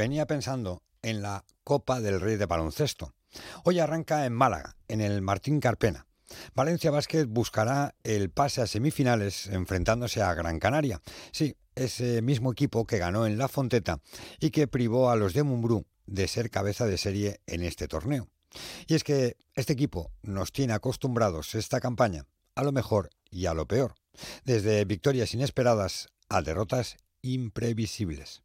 venía pensando en la Copa del Rey de Baloncesto. Hoy arranca en Málaga, en el Martín Carpena. Valencia Basket buscará el pase a semifinales enfrentándose a Gran Canaria. Sí, ese mismo equipo que ganó en La Fonteta y que privó a los de Mumbrú de ser cabeza de serie en este torneo. Y es que este equipo nos tiene acostumbrados esta campaña a lo mejor y a lo peor, desde victorias inesperadas a derrotas imprevisibles.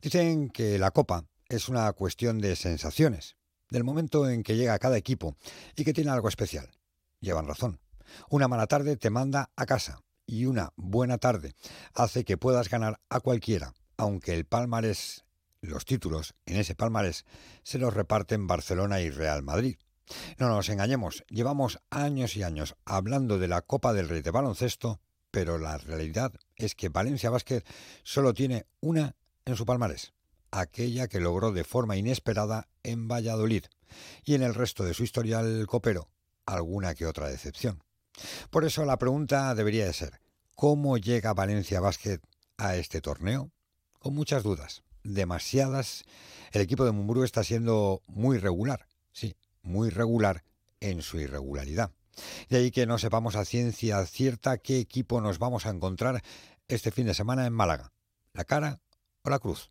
Dicen que la Copa es una cuestión de sensaciones, del momento en que llega cada equipo y que tiene algo especial. Llevan razón. Una mala tarde te manda a casa y una buena tarde hace que puedas ganar a cualquiera, aunque el palmarés, los títulos en ese palmarés se los reparten Barcelona y Real Madrid. No nos engañemos, llevamos años y años hablando de la Copa del Rey de baloncesto, pero la realidad es que Valencia Basket solo tiene una en su palmarés, aquella que logró de forma inesperada en Valladolid, y en el resto de su historial copero, alguna que otra decepción. Por eso la pregunta debería de ser, ¿cómo llega Valencia Basket a este torneo? Con muchas dudas, demasiadas. El equipo de Mumbrú está siendo muy regular, sí, muy regular en su irregularidad. De ahí que no sepamos a ciencia cierta qué equipo nos vamos a encontrar este fin de semana en Málaga, la cara o la cruz.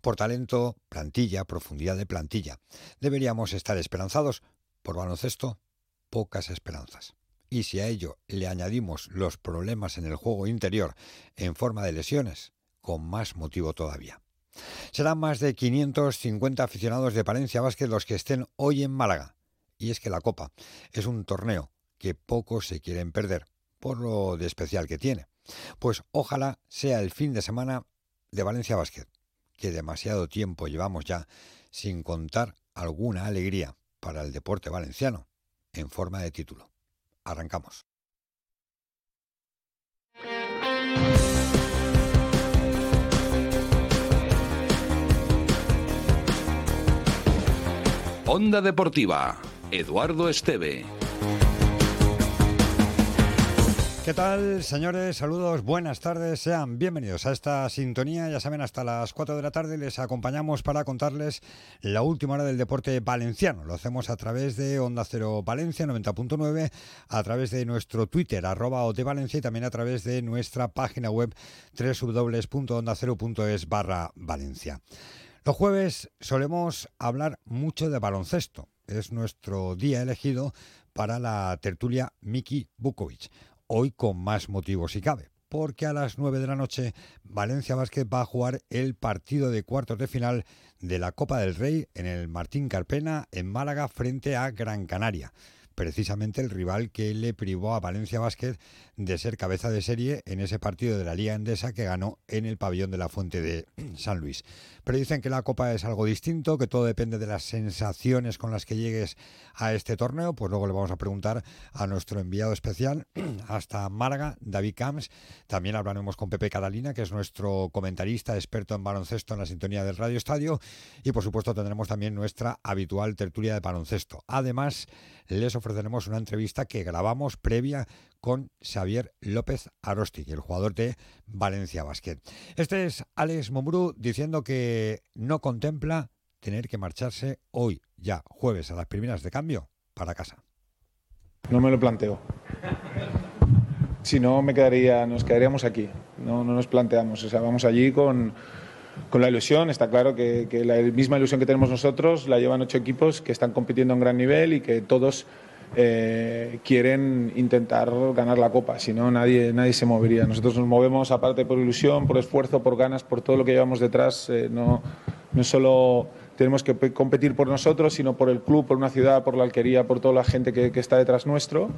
Por talento, plantilla, profundidad de plantilla. Deberíamos estar esperanzados. Por baloncesto, pocas esperanzas. Y si a ello le añadimos los problemas en el juego interior en forma de lesiones, con más motivo todavía. Serán más de 550 aficionados de Palencia Vázquez los que estén hoy en Málaga. Y es que la Copa es un torneo que pocos se quieren perder, por lo de especial que tiene. Pues ojalá sea el fin de semana de Valencia Basket, que demasiado tiempo llevamos ya sin contar alguna alegría para el deporte valenciano en forma de título. Arrancamos. Onda Deportiva, Eduardo Esteve. ¿Qué tal, señores? Saludos, buenas tardes, sean bienvenidos a esta sintonía. Ya saben, hasta las 4 de la tarde les acompañamos para contarles la última hora del deporte valenciano. Lo hacemos a través de Onda Cero Valencia 90.9, a través de nuestro Twitter, arroba Valencia y también a través de nuestra página web www.ondacero.es barra Valencia. Los jueves solemos hablar mucho de baloncesto. Es nuestro día elegido para la tertulia Miki Bukovic hoy con más motivos si cabe, porque a las 9 de la noche Valencia Basket va a jugar el partido de cuartos de final de la Copa del Rey en el Martín Carpena en Málaga frente a Gran Canaria. Precisamente el rival que le privó a Valencia Basket de ser cabeza de serie en ese partido de la Liga Endesa que ganó en el pabellón de la Fuente de San Luis. Pero dicen que la Copa es algo distinto, que todo depende de las sensaciones con las que llegues a este torneo. Pues luego le vamos a preguntar a nuestro enviado especial hasta Málaga, David Camps. También hablaremos con Pepe Catalina, que es nuestro comentarista experto en baloncesto en la sintonía del Radio Estadio. Y por supuesto tendremos también nuestra habitual tertulia de baloncesto. Además, les ofreceremos una entrevista que grabamos previa con Xavier López Arosti, el jugador de Valencia Basket. Este es Alex Mombrú diciendo que no contempla tener que marcharse hoy, ya jueves, a las primeras de cambio, para casa. No me lo planteo. Si no, me quedaría, nos quedaríamos aquí. No, no nos planteamos. O sea, vamos allí con, con la ilusión. Está claro que, la misma ilusión que tenemos nosotros la llevan ocho equipos que están compitiendo a un gran nivel y que todos eh, quieren intentar ganar la copa. Si no, nadie, nadie se movería. Nosotros nos movemos aparte por ilusión, por esfuerzo, por ganas, por todo lo que llevamos detrás. Eh, no, no solo tenemos que competir por nosotros, sino por el club, por una ciudad, por la alquería, por toda la gente que, está detrás nuestro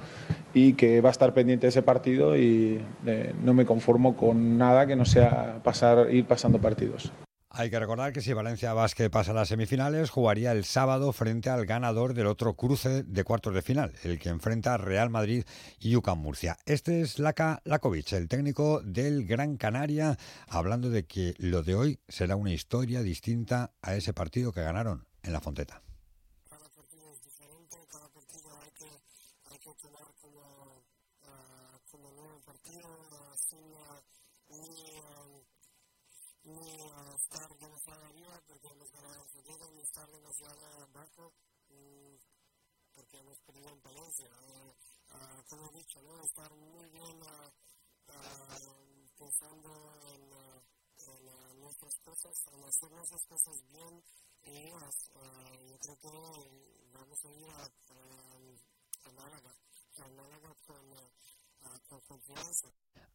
y que va a estar pendiente de ese partido y eh, no me conformo con nada que no sea pasar, ir pasando partidos. Hay que recordar que si Valencia Basket pasa a las semifinales, jugaría el sábado frente al ganador del otro cruce de cuartos de final, el que enfrenta Real Madrid y UCAM Murcia. Este es Laka Lakovic, el técnico del Gran Canaria, hablando de que lo de hoy será una historia distinta a ese partido que ganaron en la Fonteta.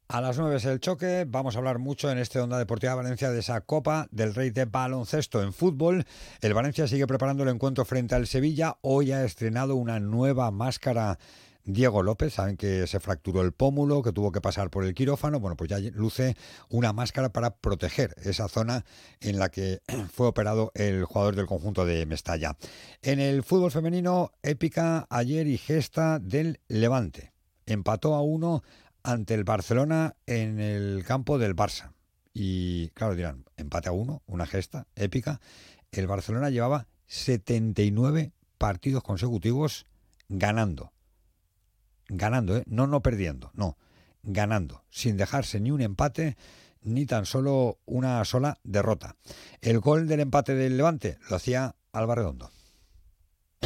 A las 9 es el choque. Vamos a hablar mucho en este Onda Deportiva Valencia de esa Copa del Rey de Baloncesto en fútbol. El Valencia sigue preparando el encuentro frente al Sevilla. Hoy ha estrenado una nueva máscara Diego López, saben que se fracturó el pómulo, que tuvo que pasar por el quirófano, bueno, pues ya luce una máscara para proteger esa zona en la que fue operado el jugador del conjunto de Mestalla. En el fútbol femenino, épica ayer y gesta del Levante. Empató a uno ante el Barcelona en el campo del Barça. Y claro, dirán, empate a uno, una gesta épica. El Barcelona llevaba 79 partidos consecutivos ganando. Ganando, ¿eh? no no perdiendo, no, ganando, sin dejarse ni un empate ni tan solo una sola derrota. El gol del empate del Levante lo hacía Alba Redondo.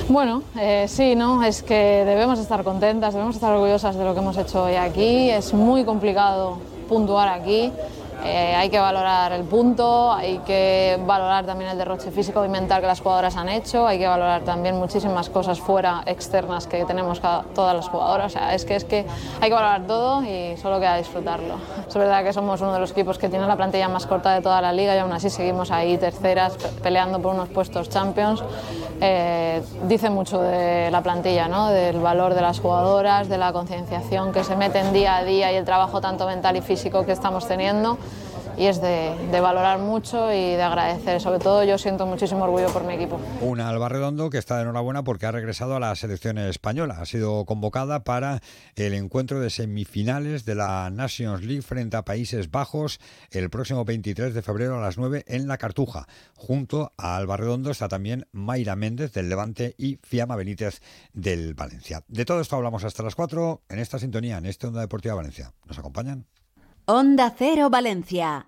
Bueno, eh, sí, ¿no? Es que debemos estar contentas, debemos estar orgullosas de lo que hemos hecho hoy aquí. Es muy complicado puntuar aquí. Eh, hay que valorar el punto, hay que valorar también el derroche físico y mental que las jugadoras han hecho, hay que valorar también muchísimas cosas fuera, externas que tenemos todas las jugadoras. O sea, es que, es que hay que valorar todo y solo queda disfrutarlo. Es verdad que somos uno de los equipos que tiene la plantilla más corta de toda la liga y aún así seguimos ahí terceras peleando por unos puestos champions. Eh, dice mucho de la plantilla, ¿no? del valor de las jugadoras, de la concienciación que se meten día a día y el trabajo tanto mental y físico que estamos teniendo y es de, valorar mucho y de agradecer. Sobre todo yo siento muchísimo orgullo por mi equipo. Una Alba Redondo que está de enhorabuena porque ha regresado a la selección española. Ha sido convocada para el encuentro de semifinales de la Nations League frente a Países Bajos el próximo 23 de febrero a las 9 en La Cartuja. Junto a Alba Redondo está también Mayra Méndez del Levante y Fiamma Benítez del Valencia. De todo esto hablamos hasta las 4 en esta sintonía, en este Onda Deportiva Valencia. ¿Nos acompañan? Onda Cero Valencia,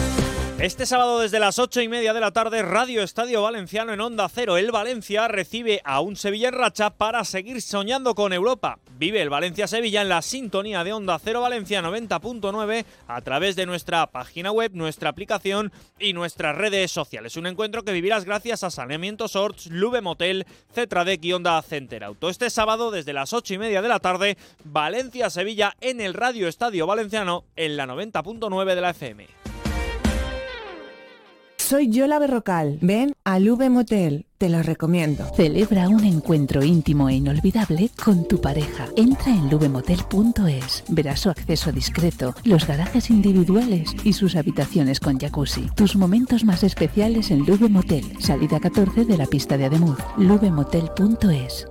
Este sábado desde las ocho y media de la tarde, Radio Estadio Valenciano en Onda Cero. El Valencia recibe a un Sevilla en racha para seguir soñando con Europa. Vive el Valencia-Sevilla en la sintonía de Onda Cero Valencia 90.9 a través de nuestra página web, nuestra aplicación y nuestras redes sociales. Un encuentro que vivirás gracias a Saneamiento Sorts, Lube Motel, Cetradec y Onda Center Auto. Este sábado desde las ocho y media de la tarde, Valencia-Sevilla en el Radio Estadio Valenciano en la 90.9 de la FM. Soy Yola Berrocal. Ven al V Motel. Te lo recomiendo. Celebra un encuentro íntimo e inolvidable con tu pareja. Entra en lubemotel.es. Verás su acceso discreto, los garajes individuales y sus habitaciones con jacuzzi. Tus momentos más especiales en Lube Motel. Salida 14 de la pista de Ademuz. lubemotel.es.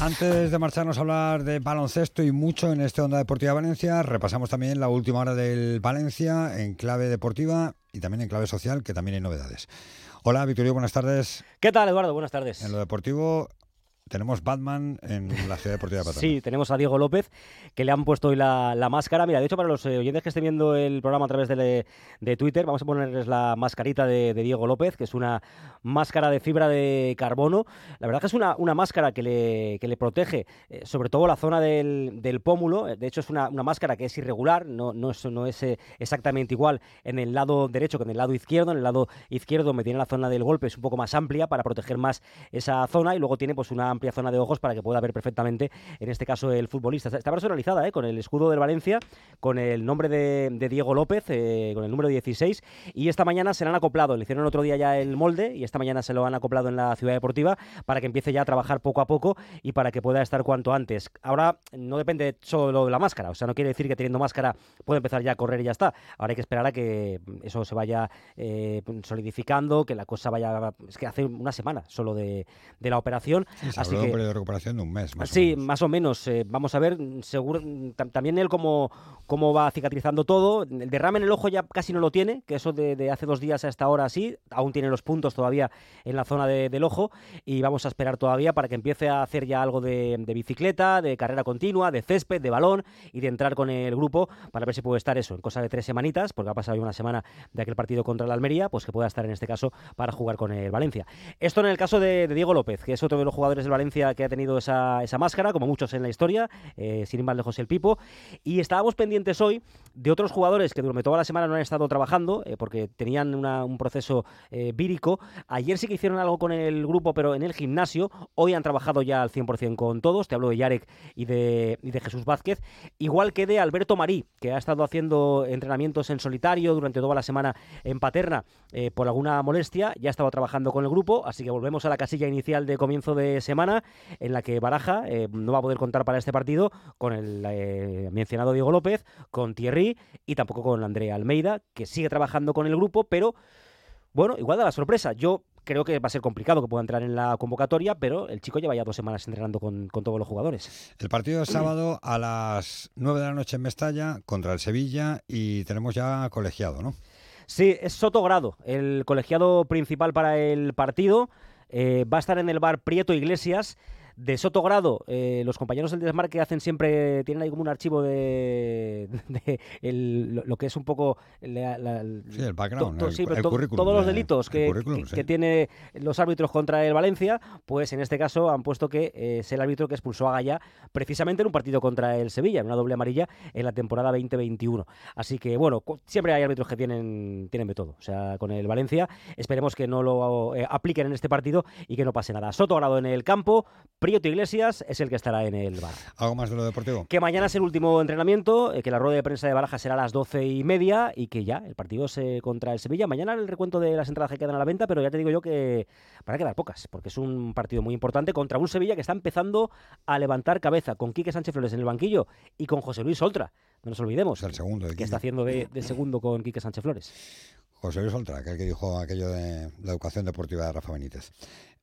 Antes de marcharnos a hablar de baloncesto y mucho en este Onda Deportiva Valencia, repasamos también la última hora del Valencia en clave deportiva y también en clave social, que también hay novedades. Hola, Victorio, buenas tardes. ¿Qué tal, Eduardo? Buenas tardes. En lo deportivo, tenemos Batman en la ciudad deportiva de Paterna. Sí, tenemos a Diego López, que le han puesto hoy la, la máscara. Mira, de hecho, para los eh, oyentes que estén viendo el programa a través de, de Twitter, vamos a ponerles la mascarita de, de, Diego López, que es una máscara de fibra de carbono. La verdad que es una, una máscara que le, que le protege, eh, sobre todo la zona del, del pómulo. De hecho, es una, una, máscara que es irregular, no, no es, no es eh, exactamente igual en el lado derecho que en el lado izquierdo. En el lado izquierdo me tiene la zona del golpe, es un poco más amplia para proteger más esa zona y luego tiene pues una amplia zona de ojos para que pueda ver perfectamente, en este caso, el futbolista. Está personalizada, ¿eh? con el escudo del Valencia, con el nombre de, de Diego López, eh, con el número 16, y esta mañana se le han acoplado, le hicieron otro día ya el molde, y esta mañana se lo han acoplado en la ciudad deportiva para que empiece ya a trabajar poco a poco y para que pueda estar cuanto antes. Ahora no depende solo de la máscara, o sea, no quiere decir que teniendo máscara puede empezar ya a correr y ya está. Ahora hay que esperar a que eso se vaya eh, solidificando, que la cosa vaya... Es que hace una semana solo de, de la operación. Sí, se así habló que, de un periodo de recuperación de un mes. Más sí, o menos. más o menos. Eh, vamos a ver, seguro, tam también él cómo, cómo va cicatrizando todo. El derrame en el ojo ya casi no lo tiene, que eso de, de hace dos días a esta hora sí. Aún tiene los puntos todavía en la zona de, del ojo y vamos a esperar todavía para que empiece a hacer ya algo de, de, bicicleta, de carrera continua, de césped, de balón y de entrar con el grupo para ver si puede estar eso en cosa de tres semanitas, porque ha pasado ya una semana de aquel partido contra el Almería, pues que pueda estar en este caso para jugar con el Valencia. Esto en el caso de, de Diego López, que es otro de los jugadores del Valencia que ha tenido esa, esa máscara, como muchos en la historia, eh, sin ir más lejos el Pipo. Y estábamos pendientes hoy de otros jugadores que durante toda la semana no han estado trabajando, eh, porque tenían un proceso eh, vírico. Ayer sí que hicieron algo con el grupo, pero en el gimnasio. Hoy han trabajado ya al 100% con todos. Te hablo de Yarek y de, y de Jesús Vázquez. Igual que de Alberto Marí, que ha estado haciendo entrenamientos en solitario durante toda la semana en Paterna por alguna molestia. Ya estaba trabajando con el grupo, así que volvemos a la casilla inicial de comienzo de semana, en la que Baraja eh, no va a poder contar para este partido con el eh, mencionado Diego López, con Thierry y tampoco con Andrea Almeida, que sigue trabajando con el grupo, pero bueno, igual da la sorpresa. Yo creo que va a ser complicado que pueda entrar en la convocatoria, pero el chico lleva ya dos semanas entrenando con, con todos los jugadores. El partido es sábado a las 9 de la noche en Mestalla contra el Sevilla y tenemos ya colegiado, ¿no? Sí, es Sotogrado, el colegiado principal para el partido. Eh, va a estar en el bar Prieto Iglesias. De Sotogrado, eh, los compañeros del Desmarque hacen siempre, tienen ahí como un archivo de, de el, lo, que es un poco... La, la, sí, el background, to, el, sí, el to, currículum, Todos los delitos que, currículum, que, sí. que, tiene los árbitros contra el Valencia, pues en este caso han puesto que eh, es el árbitro que expulsó a Gaya precisamente en un partido contra el Sevilla, en una doble amarilla en la temporada 2021. Así que bueno, siempre hay árbitros que tienen, tienen de todo. O sea, con el Valencia esperemos que no lo eh, apliquen en este partido y que no pase nada. Sotogrado en el campo, Prieto Iglesias es el que estará en el bar. ¿Algo más de lo deportivo? Que mañana es el último entrenamiento, eh, que la rueda de prensa de Baraja será a las doce y media y que ya el partido es eh, contra el Sevilla. Mañana el recuento de las entradas que quedan a la venta, pero ya te digo yo que van a quedar pocas, porque es un partido muy importante contra un Sevilla que está empezando a levantar cabeza con Quique Sánchez Flores en el banquillo y con José Luis Oltra. No nos olvidemos. Es el segundo. que está haciendo de, de segundo con Quique Sánchez Flores. José Luis Oltra, que el que dijo aquello de la educación deportiva de Rafa Benítez.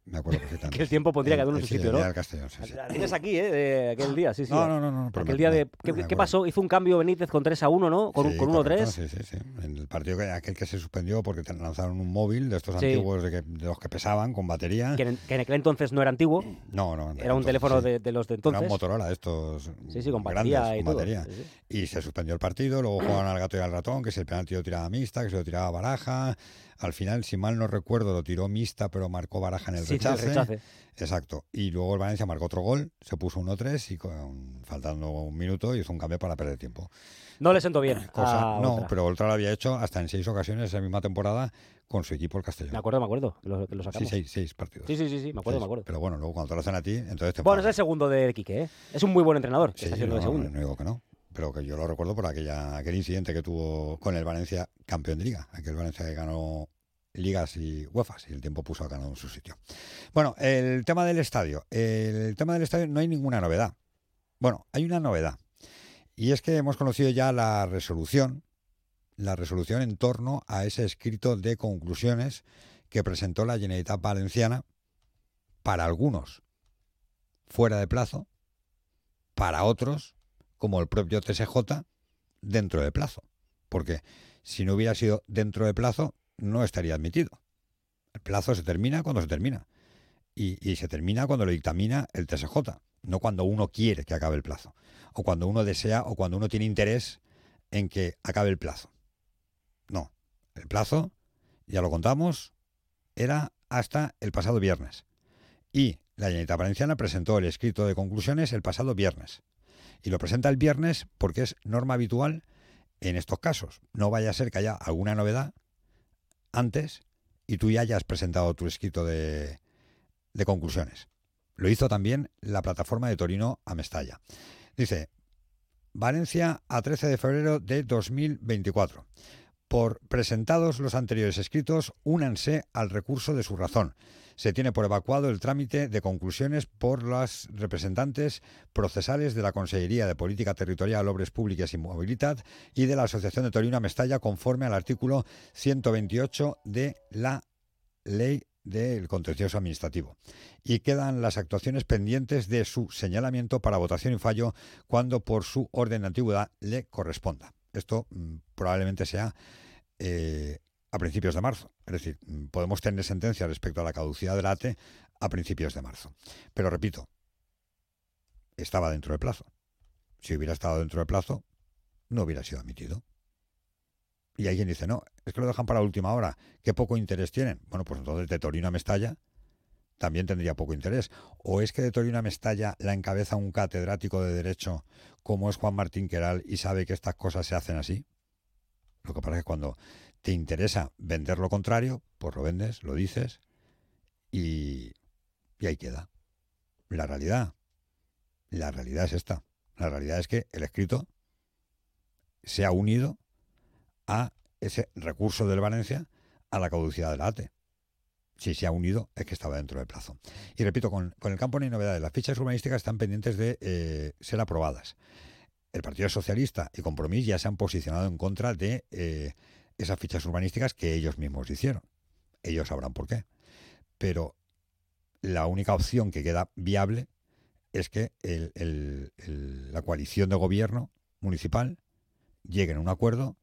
Me acuerdo perfectamente. que el tiempo pondría cada uno en su sitio, ¿no? Castellón, sí, sí. Tienes aquí, ¿eh? De aquel día, sí, sí. No, no, no. no aquel día de... ¿Qué, ¿qué pasó? Hizo un cambio Benítez con 3 a 1, ¿no? Con, sí, con 1-3. Sí, sí, sí. En el partido que, aquel que se suspendió porque lanzaron un móvil de estos antiguos de, que, de, los que pesaban con batería. Que en, que en, aquel entonces no era antiguo. No, no. Era un entonces, teléfono de, de, los de entonces. Era un Motorola, estos. Sí, sí, con batería grandes, y con todo. batería. Y se suspendió el partido. Luego jugaban al gato y al ratón, que si el penalti lo tiraba mixta, que se lo tiraba baraja. Al final, si mal no recuerdo, lo tiró mixta, pero marcó baraja en el sí, rechace. El rechace. Exacto. Y luego el Valencia marcó otro gol, se puso 1-3 y con, faltando un minuto hizo un cambio para perder tiempo. No le sentó bien. Cosa, no, pero Oltra lo había hecho hasta en seis ocasiones esa misma temporada con su equipo el Castellón. Me acuerdo, me acuerdo, que lo, que lo sacamos. Sí, seis, seis partidos. Sí, sí, sí, sí me acuerdo, seis. me acuerdo. Pero bueno, luego cuando te lo hacen a ti, entonces te Bueno, es el segundo de Quique, ¿eh? Es un muy buen entrenador sí, está haciendo no, de segundo. No digo que no pero que yo lo recuerdo por aquella, aquel incidente que tuvo con el Valencia campeón de liga, aquel Valencia que ganó ligas y UEFA, y el tiempo puso a ganado en su sitio. Bueno, el tema del estadio. El tema del estadio no hay ninguna novedad. Bueno, hay una novedad. Y es que hemos conocido ya la resolución, la resolución en torno a ese escrito de conclusiones que presentó la Generalitat Valenciana para algunos fuera de plazo, para otros, como el propio TSJ, dentro de plazo. Porque si no hubiera sido dentro de plazo, no estaría admitido. El plazo se termina cuando se termina. y, se termina cuando lo dictamina el TSJ, no cuando uno quiere que acabe el plazo, o cuando uno desea o cuando uno tiene interés en que acabe el plazo. No, el plazo, ya lo contamos, era hasta el pasado viernes. Y la Generalitat Valenciana presentó el escrito de conclusiones el pasado viernes. Y lo presenta el viernes porque es norma habitual en estos casos. No vaya a ser que haya alguna novedad antes y tú ya hayas presentado tu escrito de, conclusiones. Lo hizo también la plataforma de Torino a Mestalla. Dice, Valencia a 13 de febrero de 2024. Por presentados los anteriores escritos, únanse al recurso de su razón. Se tiene por evacuado el trámite de conclusiones por las representantes procesales de la Consejería de Política Territorial, Obras Públicas y Movilidad y de la Asociación de Torino Mestalla conforme al artículo 128 de la Ley del contencioso administrativo. Y quedan las actuaciones pendientes de su señalamiento para votación y fallo cuando por su orden de antigüedad le corresponda. Esto mm, probablemente sea eh, a principios de marzo. Es decir, podemos tener sentencia respecto a la caducidad del ATE a principios de marzo. Pero repito, estaba dentro del plazo. Si hubiera estado dentro del plazo, no hubiera sido admitido. Y alguien dice, no, es que lo dejan para última hora. ¿Qué poco interés tienen? Bueno, pues entonces de Torino a Mestalla también tendría poco interés. ¿O es que de Torino a Mestalla la encabeza un catedrático de Derecho como es Juan Martín Queral y sabe que estas cosas se hacen así? Lo que pasa es que cuando te interesa vender lo contrario, pues lo vendes, lo dices y, y ahí queda. La realidad, la realidad es esta. La realidad es que el escrito se ha unido a ese recurso del Valencia a la caducidad del ATE. Si se ha unido, es que estaba dentro del plazo. Y repito, con, el campo no hay novedades. Las fichas urbanísticas están pendientes de eh, ser aprobadas. El Partido Socialista y Compromís ya se han posicionado en contra de eh, esas fichas urbanísticas que ellos mismos hicieron. Ellos sabrán por qué. Pero la única opción que queda viable es que la coalición de gobierno municipal llegue a un acuerdo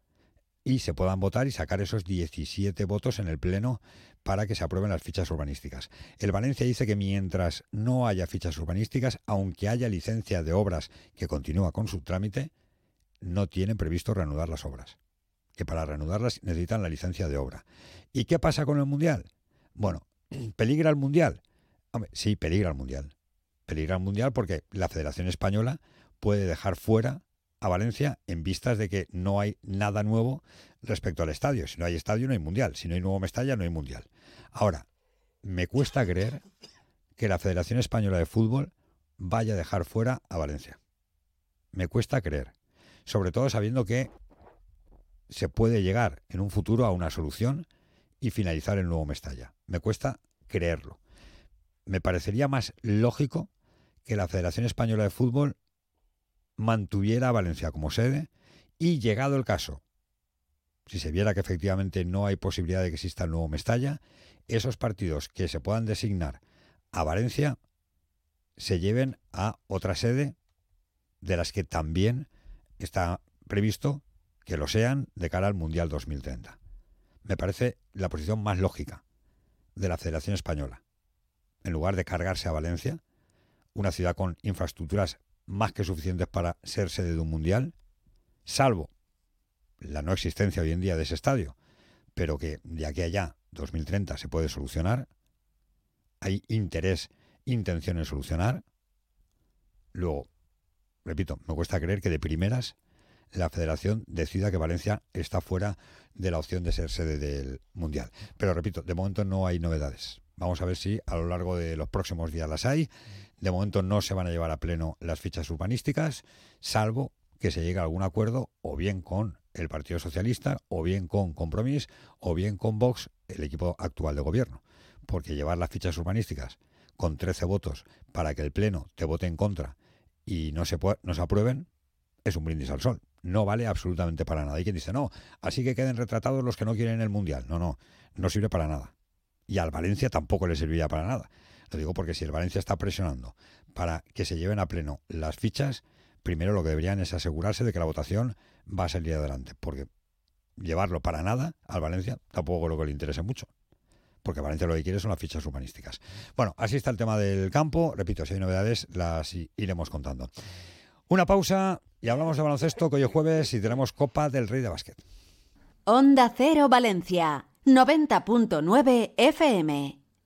y se puedan votar y sacar esos 17 votos en el Pleno para que se aprueben las fichas urbanísticas. El Valencia dice que mientras no haya fichas urbanísticas, aunque haya licencia de obras que continúa con su trámite, no tienen previsto reanudar las obras. Que para reanudarlas necesitan la licencia de obra. ¿Y qué pasa con el Mundial? Bueno, ¿peligra el Mundial? sí, peligra el Mundial. Peligra el Mundial porque la Federación Española puede dejar fuera a Valencia en vistas de que no hay nada nuevo respecto al estadio. Si no hay estadio, no hay mundial. Si no hay nuevo Mestalla, no hay mundial. Ahora, me cuesta creer que la Federación Española de Fútbol vaya a dejar fuera a Valencia. Me cuesta creer. Sobre todo sabiendo que se puede llegar en un futuro a una solución y finalizar el nuevo Mestalla. Me cuesta creerlo. Me parecería más lógico que la Federación Española de Fútbol mantuviera a Valencia como sede y llegado el caso, si se viera que efectivamente no hay posibilidad de que exista el nuevo Mestalla, esos partidos que se puedan designar a Valencia se lleven a otra sede de las que también está previsto que lo sean de cara al Mundial 2030. Me parece la posición más lógica de la Federación Española. En lugar de cargarse a Valencia, una ciudad con infraestructuras más que suficientes para ser sede de un mundial, salvo la no existencia hoy en día de ese estadio, pero que de aquí a allá, 2030, se puede solucionar, hay interés, intención en solucionar. Luego, repito, me cuesta creer que de primeras la federación decida que Valencia está fuera de la opción de ser sede del Mundial. Pero repito, de momento no hay novedades. Vamos a ver si a lo largo de los próximos días las hay de momento no se van a llevar a pleno las fichas urbanísticas, salvo que se llegue a algún acuerdo o bien con el Partido Socialista, o bien con Compromís, o bien con Vox, el equipo actual de gobierno. Porque llevar las fichas urbanísticas con 13 votos para que el Pleno te vote en contra y no se, no se aprueben, es un brindis al sol. No vale absolutamente para nada. Hay quien dice, no, así que queden retratados los que no quieren el Mundial. No, no, no sirve para nada. Y al Valencia tampoco le serviría para nada. Lo digo porque si el Valencia está presionando para que se lleven a pleno las fichas, primero lo que deberían es asegurarse de que la votación va a salir adelante, porque llevarlo para nada al Valencia tampoco creo que le interese mucho, porque Valencia lo que quiere son las fichas urbanísticas. Bueno, así está el tema del campo. Repito, si hay novedades, las iremos contando. Una pausa y hablamos de baloncesto, que hoy es jueves y tenemos Copa del Rey de Básquet. Onda Cero Valencia, 90.9 FM.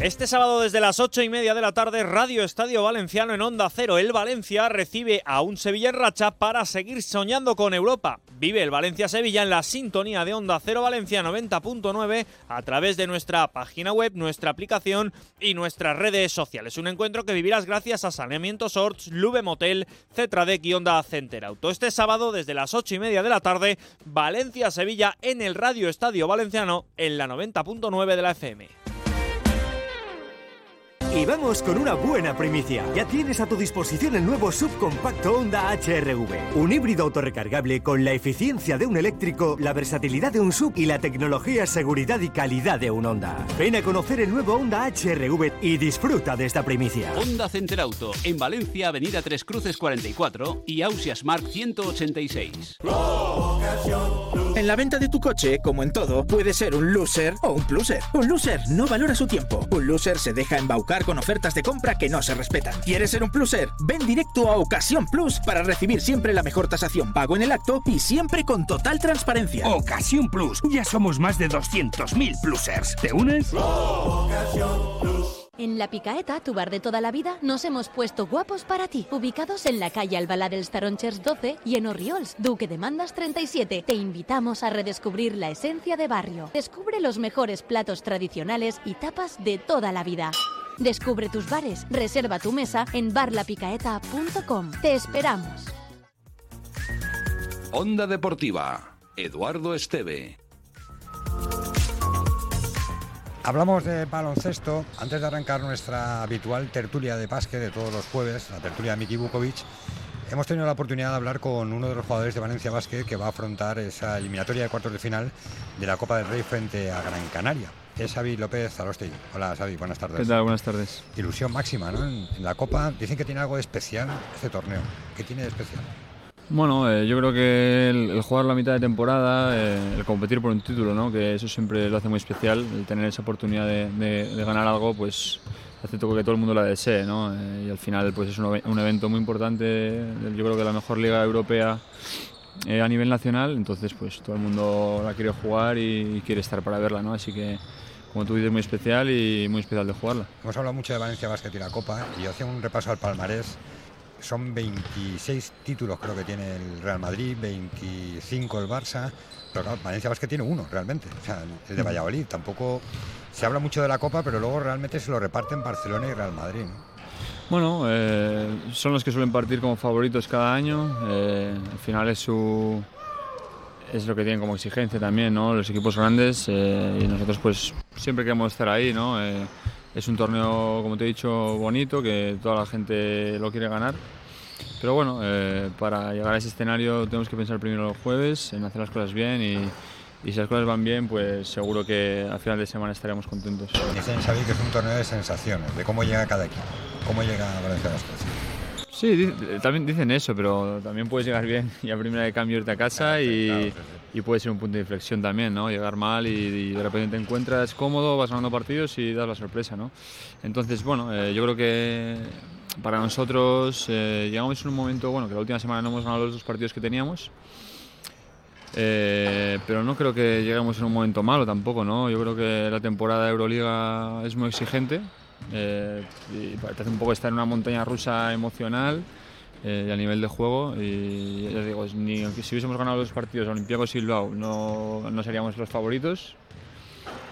Este sábado desde las ocho y media de la tarde, Radio Estadio Valenciano en Onda Cero. El Valencia recibe a un Sevilla en racha para seguir soñando con Europa. Vive el Valencia-Sevilla en la sintonía de Onda Cero Valencia 90.9 a través de nuestra página web, nuestra aplicación y nuestras redes sociales. Un encuentro que vivirás gracias a Saneamiento Sorts, Lube Motel, Cetradec y Onda Center Auto. Este sábado desde las ocho y media de la tarde, Valencia-Sevilla en el Radio Estadio Valenciano en la 90.9 de la FM. Y vamos con una buena primicia. Ya tienes a tu disposición el nuevo subcompacto Honda HRV. Un híbrido autorrecargable con la eficiencia de un eléctrico, la versatilidad de un sub y la tecnología, seguridad y calidad de un Honda. Ven a conocer el nuevo Honda HRV y disfruta de esta primicia. Honda Center Auto, en Valencia, Avenida Tres Cruces 44 y Ausia Smart 186. En la venta de tu coche, como en todo, puede ser un loser o un pluser. Un loser no valora su tiempo. Un loser se deja embaucar con ofertas de compra que no se respetan. ¿Quieres ser un pluser? Ven directo a Ocasión Plus para recibir siempre la mejor tasación pago en el acto y siempre con total transparencia. Ocasión Plus. Ya somos más de 200.000 plusers. ¿Te unes? En La Picaeta, tu bar de toda la vida, nos hemos puesto guapos para ti. Ubicados en la calle Albalá del Staronchers 12 y en Orriols, Duque de Mandas 37. Te invitamos a redescubrir la esencia de barrio. Descubre los mejores platos tradicionales y tapas de toda la vida. Descubre tus bares, reserva tu mesa en barlapicaeta.com. Te esperamos. Onda Deportiva. Eduardo Esteve. Hablamos de baloncesto. Antes de arrancar nuestra habitual tertulia de básquet de todos los jueves, la tertulia de Miki Bukovic, hemos tenido la oportunidad de hablar con uno de los jugadores de Valencia Básquet que va a afrontar esa eliminatoria de cuartos de final de la Copa del Rey frente a Gran Canaria. Es Xavi López Zarosti. Hola Xavi, buenas tardes. ¿Qué tal? Buenas tardes. Ilusión máxima, ¿no? En, en la Copa dicen que tiene algo de especial este torneo. ¿Qué tiene de especial? Bueno, eh, yo creo que el, el, jugar la mitad de temporada, eh, el competir por un título, ¿no? que eso siempre lo hace muy especial, el tener esa oportunidad de, de, de ganar algo, pues hace que todo el mundo la desee. ¿no? Eh, y al final pues es un, un, evento muy importante, yo creo que la mejor liga europea a nivel nacional, entonces pues todo el mundo la quiere jugar y, y quiere estar para verla, ¿no? así que como tú dices, muy especial y muy especial de jugarla. Hemos hablado mucho de Valencia Basket y la Copa y yo hacía un repaso al palmarés son 26 títulos creo que tiene el Real Madrid, 25 el Barça, pero claro, Valencia Basket tiene uno realmente, o sea, el de Valladolid. Tampoco se habla mucho de la Copa, pero luego realmente se lo reparten Barcelona y Real Madrid. ¿no? Bueno, eh, son los que suelen partir como favoritos cada año. Eh, al final es su es lo que tienen como exigencia también, ¿no? Los equipos grandes eh, y nosotros pues siempre queremos estar ahí, ¿no? Es un torneo, como te he dicho, bonito, que toda la gente lo quiere ganar. Pero bueno, eh, para llegar a ese escenario tenemos que pensar primero los jueves, en hacer las cosas bien y, y, si las cosas van bien, pues seguro que al final de semana estaremos contentos. Dicen, Xavi, que es un torneo de sensaciones, de cómo llega cada equipo, cómo llega Valencia Basket. Sí, también dicen eso, pero también puedes llegar bien y a primera de cambio irte a casa y, claro, sí, sí. y, puede ser un punto de inflexión también, ¿no? Llegar mal y, y, de repente te encuentras cómodo, vas ganando partidos y das la sorpresa, ¿no? Entonces, bueno, eh, yo creo que para nosotros eh, llegamos en un momento, bueno, que la última semana no hemos ganado los dos partidos que teníamos, eh, pero no creo que lleguemos en un momento malo tampoco, ¿no? Yo creo que la temporada de Euroliga es muy exigente, eh, y hace un poco estar en una montaña rusa emocional eh, a nivel de juego y ya digo, ni si hubiésemos ganado los partidos Olympiacos y Bilbao no, no seríamos los favoritos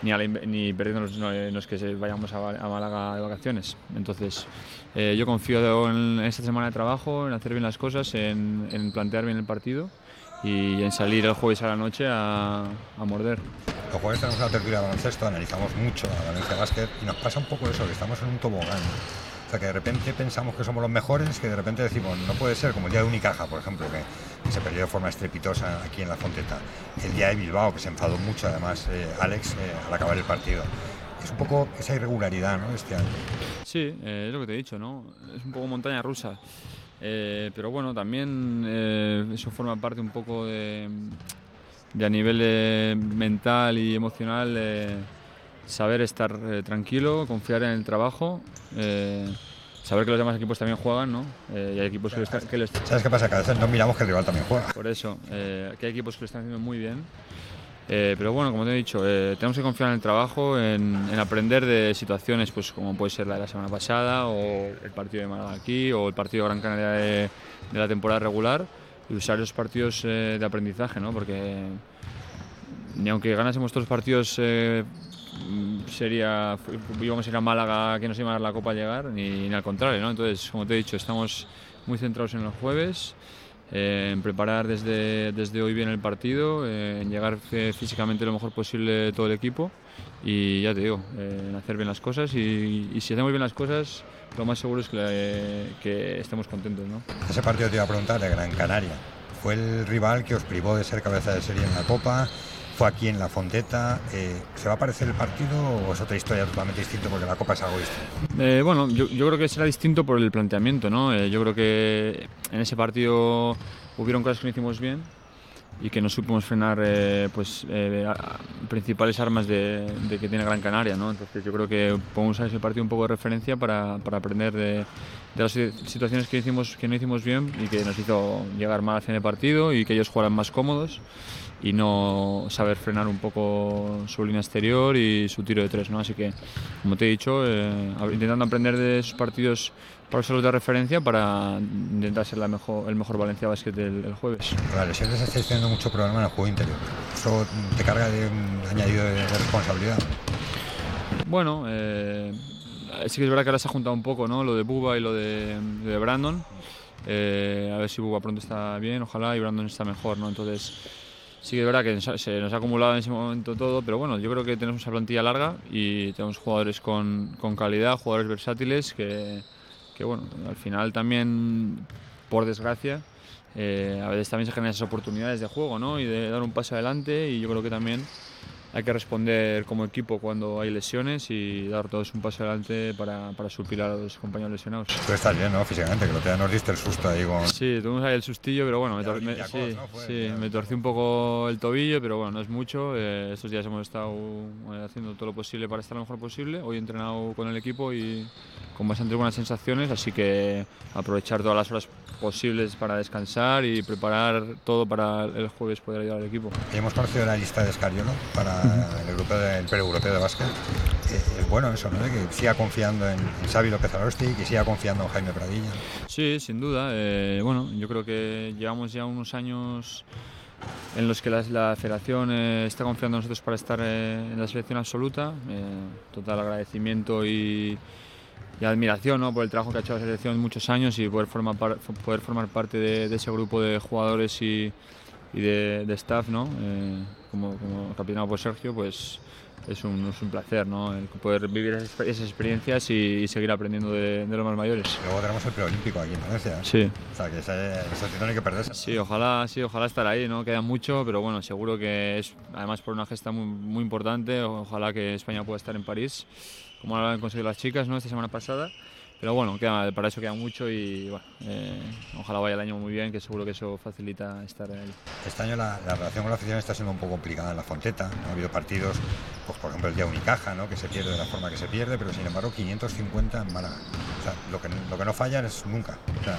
ni, a la, ni perdiendo los, no, no, es que vayamos a, a, Málaga de vacaciones. Entonces eh, yo confío en esta semana de trabajo en hacer bien las cosas en, en plantear bien el partido y en salir el jueves a la noche a, a morder. Los jueves tenemos una tertulia de baloncesto, analizamos mucho a Valencia Basket y nos pasa un poco eso, que estamos en un tobogán. sea, que de repente pensamos que somos los mejores, que de repente decimos, no puede ser, como el día de Unicaja, por ejemplo, que, que se perdió de forma estrepitosa aquí en la Fonteta. El día de Bilbao, que se enfadó mucho, además, eh, Alex, eh, al acabar el partido. Es un poco esa irregularidad, ¿no? Este año. Sí, eh, es lo que te he dicho, ¿no? Es un poco montaña rusa. Eh, pero bueno, también eh, eso forma parte un poco de, de a nivel eh, mental y emocional, eh, saber estar eh, tranquilo, confiar en el trabajo, saber que los demás equipos también juegan, ¿no? Y hay equipos que, lo están- que están- ¿Sabes qué pasa? Que a veces no miramos que el rival también juega. Por eso, que hay equipos que lo están haciendo muy bien. Eh, pero bueno, como te he dicho, eh, tenemos que confiar en el trabajo, en, en aprender de situaciones pues como puede ser la de la semana pasada, o el partido de Málaga aquí, o el partido de Gran Canaria de, de la temporada regular, y usar esos partidos eh, de aprendizaje, ¿no? Porque ni aunque ganásemos todos los partidos eh, sería íbamos a ir a Málaga que nos iba a dar la copa a llegar ni, ni al contrario ¿no? entonces como te he dicho estamos muy centrados en los jueves eh, en preparar desde, desde hoy bien el partido eh, en llegar eh, físicamente lo mejor posible todo el equipo y ya te digo en hacer bien las cosas y, si hacemos bien las cosas lo más seguro es que, que estemos contentos ¿no? Ese partido te iba a preguntar de Gran Canaria. ¿Fue el rival que os privó de ser cabeza de serie en la Copa? ¿Fue aquí en la Fonteta? Eh, ¿Se va a parecer el partido o es otra historia totalmente distinta porque la Copa es algo distinto? Eh, bueno, yo, yo creo que será distinto por el planteamiento, ¿no? Eh, yo creo que en ese partido hubieron cosas que no hicimos bien y que no supimos frenar eh, pues eh, principales armas de, de que tiene Gran Canaria, ¿no? Entonces yo creo que podemos usar ese partido un poco de referencia para, para aprender de, de las si- situaciones que hicimos que no hicimos bien y que nos hizo llegar mal al fin de partido y que ellos jugaran más cómodos y no saber frenar un poco su línea exterior y su tiro de tres, ¿no? Así que, como te he dicho, eh, intentando aprender de esos partidos para usarlos de referencia para intentar ser la mejor, el mejor Valencia Basket el, el jueves. Las lesiones estáis teniendo mucho problema en el juego interior. ¿Eso te carga de un añadido de, de responsabilidad? Bueno, eh, sí que es verdad que ahora se ha juntado un poco, ¿no? Lo de Buba y lo de, de Brandon. Eh, a ver si Buba pronto está bien, ojalá, y Brandon está mejor, ¿no? Entonces, sí que es verdad que se nos ha acumulado en ese momento todo, pero bueno, yo creo que tenemos una plantilla larga y tenemos jugadores con, con calidad, jugadores versátiles que, que, bueno, al final también, por desgracia, eh, a veces también se generan esas oportunidades de juego, ¿no? Y de dar un paso adelante y yo creo que también hay que responder como equipo cuando hay lesiones y dar todos un paso adelante para, para suplir a los compañeros lesionados. Tú estás bien, ¿no? Físicamente, que el otro día nos diste el susto ahí con... Sí, tuvimos ahí el sustillo, pero bueno, me, tor- me- sí, ¿no? Fue, sí, me torcí un poco el tobillo, pero bueno, no es mucho. Eh, estos días hemos estado eh, haciendo todo lo posible para estar lo mejor posible. Hoy he entrenado con el equipo y con bastante buenas sensaciones, así que aprovechar todas las horas posibles para descansar y preparar todo para el jueves poder ayudar al equipo. Hemos conocido la lista de Escariolo para el, europeo de- el pre-europeo de básquet. Eh, es bueno eso, ¿no? Que siga confiando en, en Xavi López Arosti y que siga confiando en Jaime Pradilla. Sí, sin duda. eh, bueno, yo creo que llevamos ya unos años en los que la, la federación eh, está confiando en nosotros para estar eh, en la selección absoluta. eh, total agradecimiento y, y admiración ¿no? por el trabajo que ha hecho la selección muchos años y poder formar, par- poder formar parte de, de ese grupo de jugadores y, y de, de staff, ¿no? Eh, como, como por Sergio, pues es un, es un placer ¿no? el poder vivir esas, esas experiencias y, y seguir aprendiendo de, de los más mayores. Luego tenemos el preolímpico aquí en Valencia. Sí. O sea, que ese, ese no hay que perderse. Sí, ojalá, sí, ojalá estar ahí, ¿no? Queda mucho, pero bueno, seguro que es además por una gesta muy, muy importante. Ojalá que España pueda estar en París, como lo han conseguido las chicas, ¿no? Esta semana pasada. Pero bueno, queda, para eso queda mucho y bueno, eh, ojalá vaya el año muy bien, que seguro que eso facilita estar ahí. Este año la, la relación con la afición está siendo un poco complicada en la Fonteta. ¿no? Ha habido partidos, pues por ejemplo el día Unicaja, ¿no? que se pierde de la forma que se pierde, pero sin embargo 550 en Málaga. O sea, lo que, lo que no falla es nunca. O sea,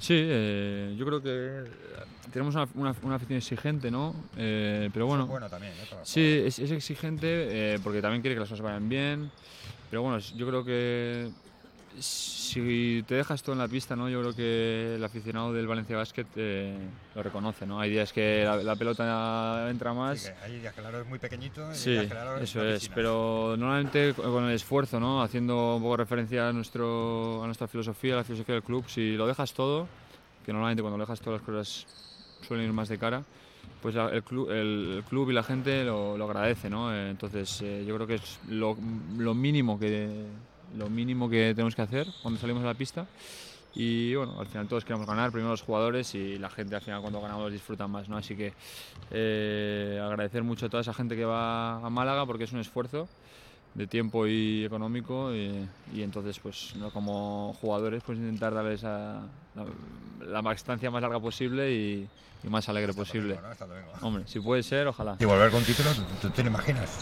Sí, eh, yo creo que tenemos una, una- una afición exigente, ¿no? Eh, pero bueno, bueno también, ¿eh? Sí, es, es exigente porque también quiere que las cosas vayan bien. Pero bueno, yo creo que si te dejas todo en la pista, ¿no? Yo creo que el aficionado del Valencia Basket eh, lo reconoce, ¿no? Hay días que la, la pelota entra más. sí, hay días que el aro es muy pequeñito y Sí, días que el aro eso es, piscina. pero normalmente con el esfuerzo, ¿no? haciendo un poco referencia a, nuestro, a nuestra filosofía, a la filosofía del club, si lo dejas todo, que normalmente cuando lo dejas todas las cosas suelen ir más de cara, pues el, club, el, club y la gente lo, lo agradece, ¿no? Entonces eh, yo creo que es lo, lo mínimo que lo mínimo que tenemos que hacer cuando salimos a la pista. Y bueno, al final todos queremos ganar, primero los jugadores y la gente al final cuando ganamos disfruta más, ¿no? Así que eh, agradecer mucho a toda esa gente que va a Málaga porque es un esfuerzo de tiempo y económico y, y entonces pues ¿no? como jugadores pues intentar darles a, la, la estancia más larga posible y, y más alegre posible. Hombre, si puede ser, ojalá. Y volver con títulos, ¿tú te lo imaginas?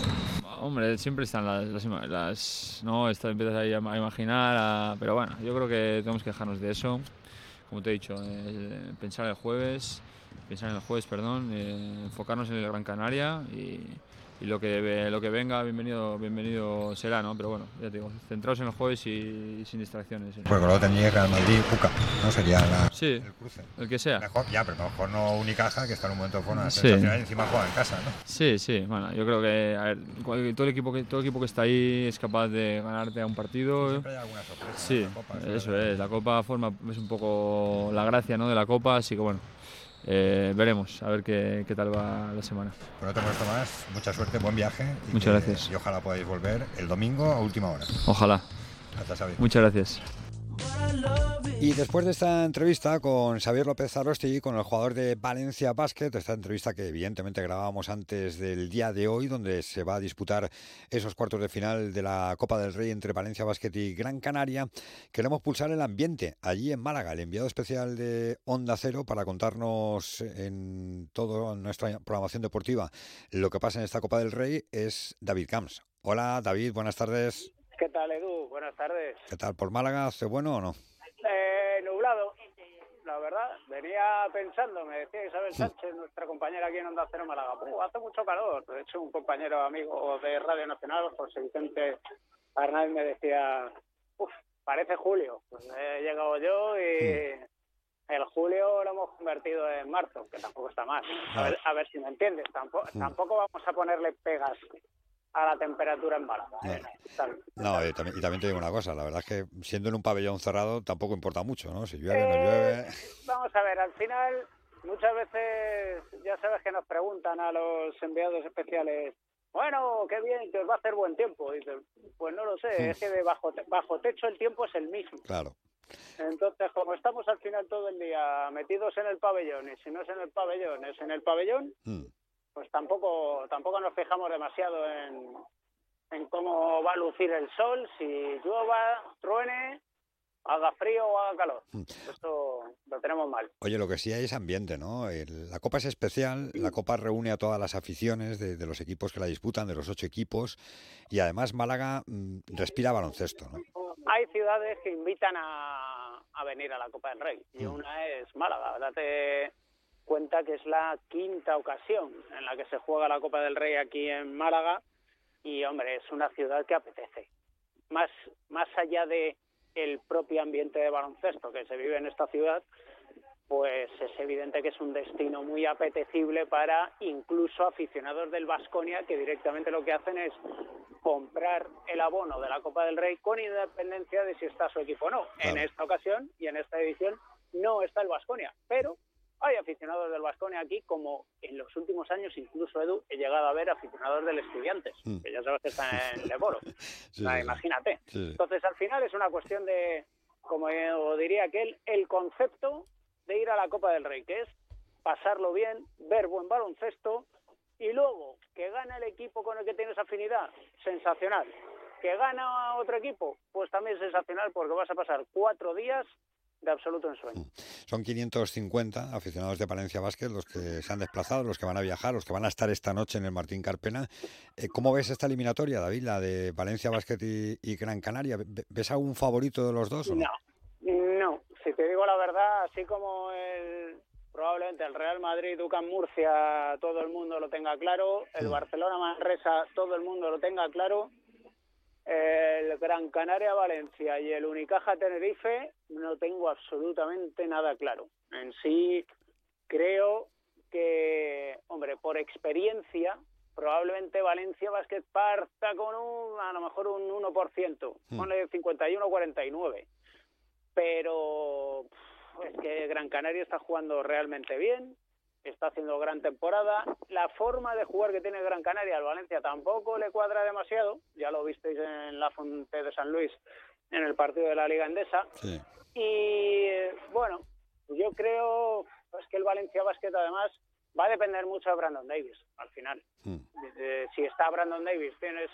Hombre, siempre están las, las, las- no, esto empiezas ahí a, a imaginar, a- pero bueno, yo creo que tenemos que dejarnos de eso. Como te he dicho, eh, pensar el jueves, pensar en el jueves, perdón, eh, enfocarnos en el Gran Canaria y, y lo que lo que venga, bienvenido, bienvenido será, ¿no? Pero bueno, ya te digo, centrados en el jueves y, y sin distracciones. ¿eh? Porque luego tendría que al Madrid, Cuca, ¿no? Sería la, Sí, el cruce. el que sea. Mejor, ya, pero mejor no Unicaja, que está en un momento de forma Sí. y encima juega en casa, ¿no? Sí, sí, bueno, yo creo que a ver, todo el equipo que todo el equipo que está ahí es capaz de ganarte a un partido. Siempre hay alguna sorpresa. Sí, en la Copa, eso es, la Copa forma es un poco la gracia, ¿no? de la Copa, así que bueno, eh, veremos a ver qué, qué tal va la semana. Pues no te molesto más, mucha suerte, buen viaje. y Muchas que- gracias. Y ojalá podáis volver el domingo a última hora. Ojalá. Xavi. Muchas gracias. Y después de esta entrevista con Xavier López Arosti, con el jugador de Valencia Basket, esta entrevista que evidentemente grabábamos antes del día de hoy, donde se va a disputar esos cuartos de final de la Copa del Rey entre Valencia Basket y Gran Canaria, queremos pulsar el ambiente allí en Málaga. El enviado especial de Onda Cero para contarnos en toda nuestra programación deportiva lo que pasa en esta Copa del Rey es David Camps. Hola David, buenas tardes. ¿Qué tal, Edu? Buenas tardes. ¿Qué tal por Málaga? ¿Hace bueno o no? Eh, nublado, la verdad. Venía pensando, me decía Isabel Sánchez, nuestra compañera aquí en Onda Cero Málaga. "Uh, hace mucho calor. De hecho, un compañero amigo de Radio Nacional, José Vicente Arnaiz, me decía, uff, parece julio. Pues he llegado yo y el julio lo hemos convertido en marzo, que tampoco está mal. A ver, a ver si me entiendes. Tampoco, tampoco vamos a ponerle pegas a la temperatura en Málaga. ¿eh? No, y también, y también te digo una cosa, la verdad es que siendo en un pabellón cerrado tampoco importa mucho, ¿no? Si llueve, no Eh, llueve. Vamos a ver, al final muchas veces ya sabes que nos preguntan a los enviados especiales, bueno, qué bien, que os va a hacer buen tiempo. Y dices, pues no lo sé, es que de bajo, te- bajo techo el tiempo es el mismo. Claro. Entonces, como estamos al final todo el día metidos en el pabellón, y si no es en el pabellón, es en el pabellón, Mm. Pues tampoco tampoco nos fijamos demasiado en, en cómo va a lucir el sol, si llueva, truene, haga frío o haga calor. Eso lo tenemos mal. Oye, lo que sí hay es ambiente, ¿no? El- la Copa es especial, la Copa reúne a todas las aficiones de, de los equipos que la disputan, de los ocho equipos, y además Málaga mm, respira baloncesto, ¿no? Hay ciudades que invitan a, a venir a la Copa del Rey y una es Málaga. Date cuenta que es la quinta ocasión en la que se juega la Copa del Rey aquí en Málaga y hombre, es una ciudad que apetece. Más, más allá de el propio ambiente de baloncesto que se vive en esta ciudad, pues es evidente que es un destino muy apetecible para incluso aficionados del Vasconia que directamente lo que hacen es comprar el abono de la Copa del Rey con independencia de si está su equipo o no. En esta ocasión y en esta edición no está el Vasconia, pero hay aficionados del Vasconia aquí, como en los últimos años, incluso Edu, he llegado a ver aficionados del Estudiantes, Mm. que ya sabes que están en Leboro. Sí, O sea, sí, sí. imagínate. Sí. Entonces, al final es una cuestión de, como yo diría aquel, el concepto de ir a la Copa del Rey, que es pasarlo bien, ver buen baloncesto y luego que gana el equipo con el que tienes afinidad, sensacional. Que gana otro equipo, pues también sensacional porque vas a pasar cuatro días de absoluto ensueño. Son 550 aficionados de Valencia Basket los que se han desplazado, los que van a viajar, los que van a estar esta noche en el Martín Carpena. Eh, ¿Cómo ves esta eliminatoria, David, la de Valencia Basket y, y Gran Canaria? ¿Ve- ¿Ves algún favorito de los dos o no? No, no. Si te digo la verdad, así como el probablemente el Real Madrid, Ducan Murcia, todo el mundo lo tenga claro, el Barcelona Manresa, todo el mundo lo tenga claro, el Gran Canaria Valencia y el Unicaja Tenerife no tengo absolutamente nada claro. En sí creo que, hombre, por experiencia, probablemente Valencia Basket parta con un, a lo mejor un 1%, Mm. ponle 51-49. Pero es que Gran Canaria está jugando realmente bien. Está haciendo gran temporada. La forma de jugar que tiene Gran Canaria al Valencia tampoco le cuadra demasiado, ya lo visteis en la Fonte de San Luis en el partido de la Liga Endesa. Y bueno, yo creo pues, que el Valencia Basket además va a depender mucho de Brandon Davis al final. Eh, si está Brandon Davis, tienes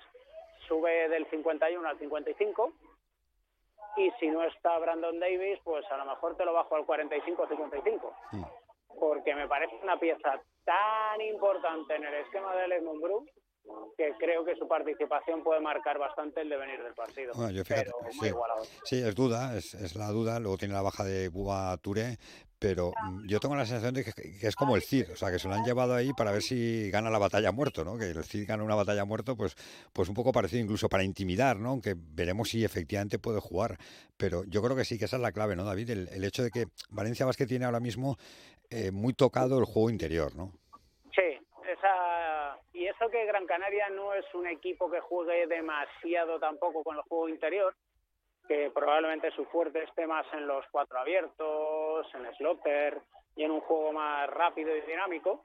sube del 51 al 55 y si no está Brandon Davis, pues a lo mejor te lo bajo al 45-55 porque me parece una pieza tan importante en el esquema del Edmund Brooks que creo que su participación puede marcar bastante el devenir del partido. Bueno, yo fíjate, sí, sí, es duda, es, es, la duda. Luego tiene la baja de Bua Touré, pero yo tengo la sensación de que, es como el Cid, o sea, que se lo han llevado ahí para ver si gana la batalla muerto, ¿no? Que el Cid gana una batalla muerto, pues, pues un poco parecido incluso para intimidar, ¿no? Aunque veremos si efectivamente puede jugar. Pero yo creo que sí, que esa es la clave, ¿no, David? El, hecho de que Valencia Basket tiene ahora mismo eh, muy tocado el juego interior, ¿no? Sí, esa... y eso que Gran Canaria no es un equipo que juegue demasiado tampoco con el juego interior, que probablemente su fuerte esté más en los cuatro abiertos, en slotter y en un juego más rápido y dinámico.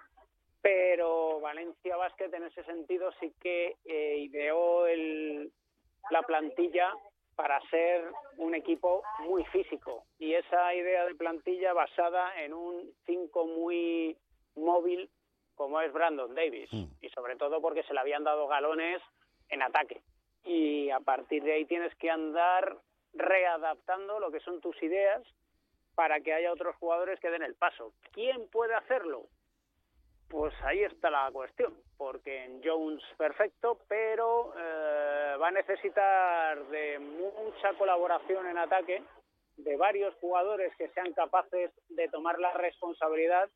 Pero Valencia Basket en ese sentido sí que eh, ideó el, la plantilla para ser un equipo muy físico. Y esa idea de plantilla basada en un 5 muy móvil como es Brandon Davis. Mm. Y sobre todo porque se le habían dado galones en ataque. Y a partir de ahí tienes que andar readaptando lo que son tus ideas para que haya otros jugadores que den el paso. ¿Quién puede hacerlo? Pues ahí está la cuestión, porque en Jones perfecto, pero eh, va a necesitar de mucha colaboración en ataque, de varios jugadores que sean capaces de tomar la responsabilidad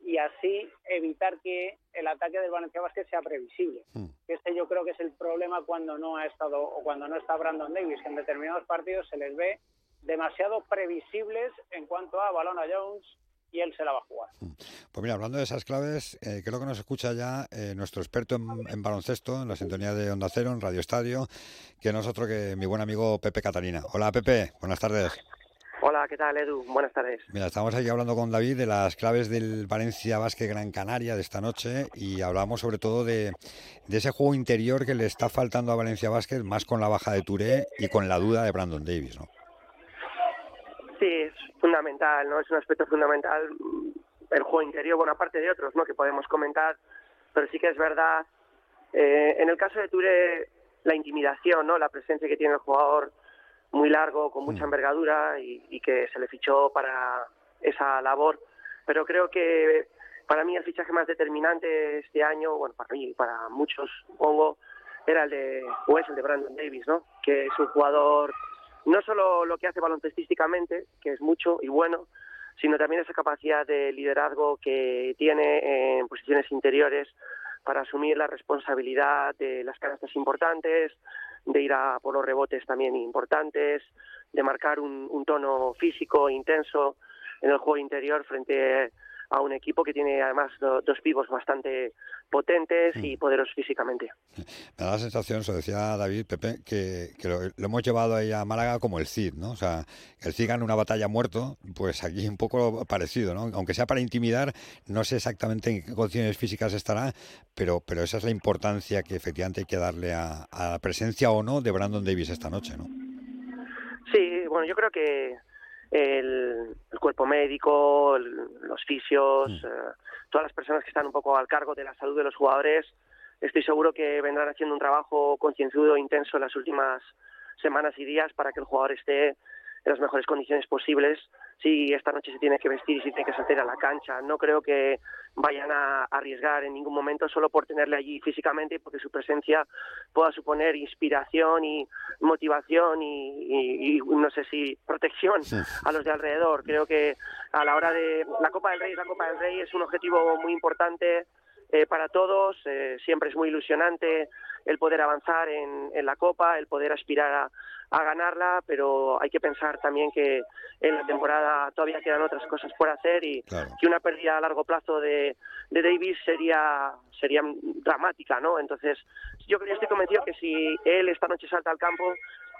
y así evitar que el ataque del Valencia Basket sea previsible. Hmm. Este yo creo que es el problema cuando no ha estado o cuando no está Brandon Davis, que en determinados partidos se les ve demasiado previsibles en cuanto a balón a Jones y él se la va a jugar. Hmm. Pues mira, hablando de esas claves, eh, creo que nos escucha ya eh, nuestro experto en, baloncesto, en la sintonía de Onda Cero, en Radio Estadio, que no es otro que mi buen amigo Pepe Catalina. Hola Pepe, buenas tardes. Hola, ¿qué tal Edu? Buenas tardes. Mira, estamos aquí hablando con David de las claves del Valencia Basque Gran Canaria de esta noche y hablamos sobre todo de, ese juego interior que le está faltando a Valencia Basket, más con la baja de Touré y con la duda de Brandon Davis, ¿no? Sí, es fundamental, ¿no? Es un aspecto fundamental el juego interior, bueno, aparte de otros, ¿no? Que podemos comentar, pero sí que es verdad, eh, en el caso de Touré, la intimidación, ¿no? La presencia que tiene el jugador muy largo, con mucha mm. envergadura y, que se le fichó para esa labor. Pero creo que para mí el fichaje más determinante este año, bueno, para mí y para muchos, supongo, era el de, o es el de Brandon Davis, ¿no? Que es un jugador, no solo lo que hace baloncestísticamente, que es mucho y bueno, sino también esa capacidad de liderazgo que tiene en posiciones interiores para asumir la responsabilidad de las canastas importantes, de ir a por los rebotes también importantes, de marcar un, tono físico intenso en el juego interior frente a un equipo que tiene además dos pivos bastante potentes y poderosos físicamente. Me da la sensación, eso decía David Pepe, que, lo, hemos llevado ahí a Málaga como el Cid, ¿no? O sea, el Cid gana una batalla muerto, pues aquí un poco parecido, ¿no? Aunque sea para intimidar, no sé exactamente en qué condiciones físicas estará, pero, pero esa es la importancia que efectivamente hay que darle a, a la presencia o no de Brandon Davis esta noche, ¿no? Sí, bueno, yo creo que el, cuerpo médico, los fisios, eh, todas las personas que están un poco al cargo de la salud de los jugadores, estoy seguro que vendrán haciendo un trabajo concienzudo e intenso en las últimas semanas y días para que el jugador esté en las mejores condiciones posibles. Si esta noche se tiene que vestir y se tiene que salir a la cancha, no creo que vayan a arriesgar en ningún momento solo por tenerle allí físicamente, porque su presencia pueda suponer inspiración y motivación y, no sé si protección a los de alrededor. Creo que a la hora de la Copa del Rey, la Copa del Rey es un objetivo muy importante eh, para todos. Eh, siempre es muy ilusionante el poder avanzar en, en la Copa, el poder aspirar a, a ganarla, pero hay que pensar también que en la temporada todavía quedan otras cosas por hacer y que una pérdida a largo plazo de, de Davis sería sería dramática, ¿no? Entonces, yo, yo estoy convencido que si él esta noche salta al campo,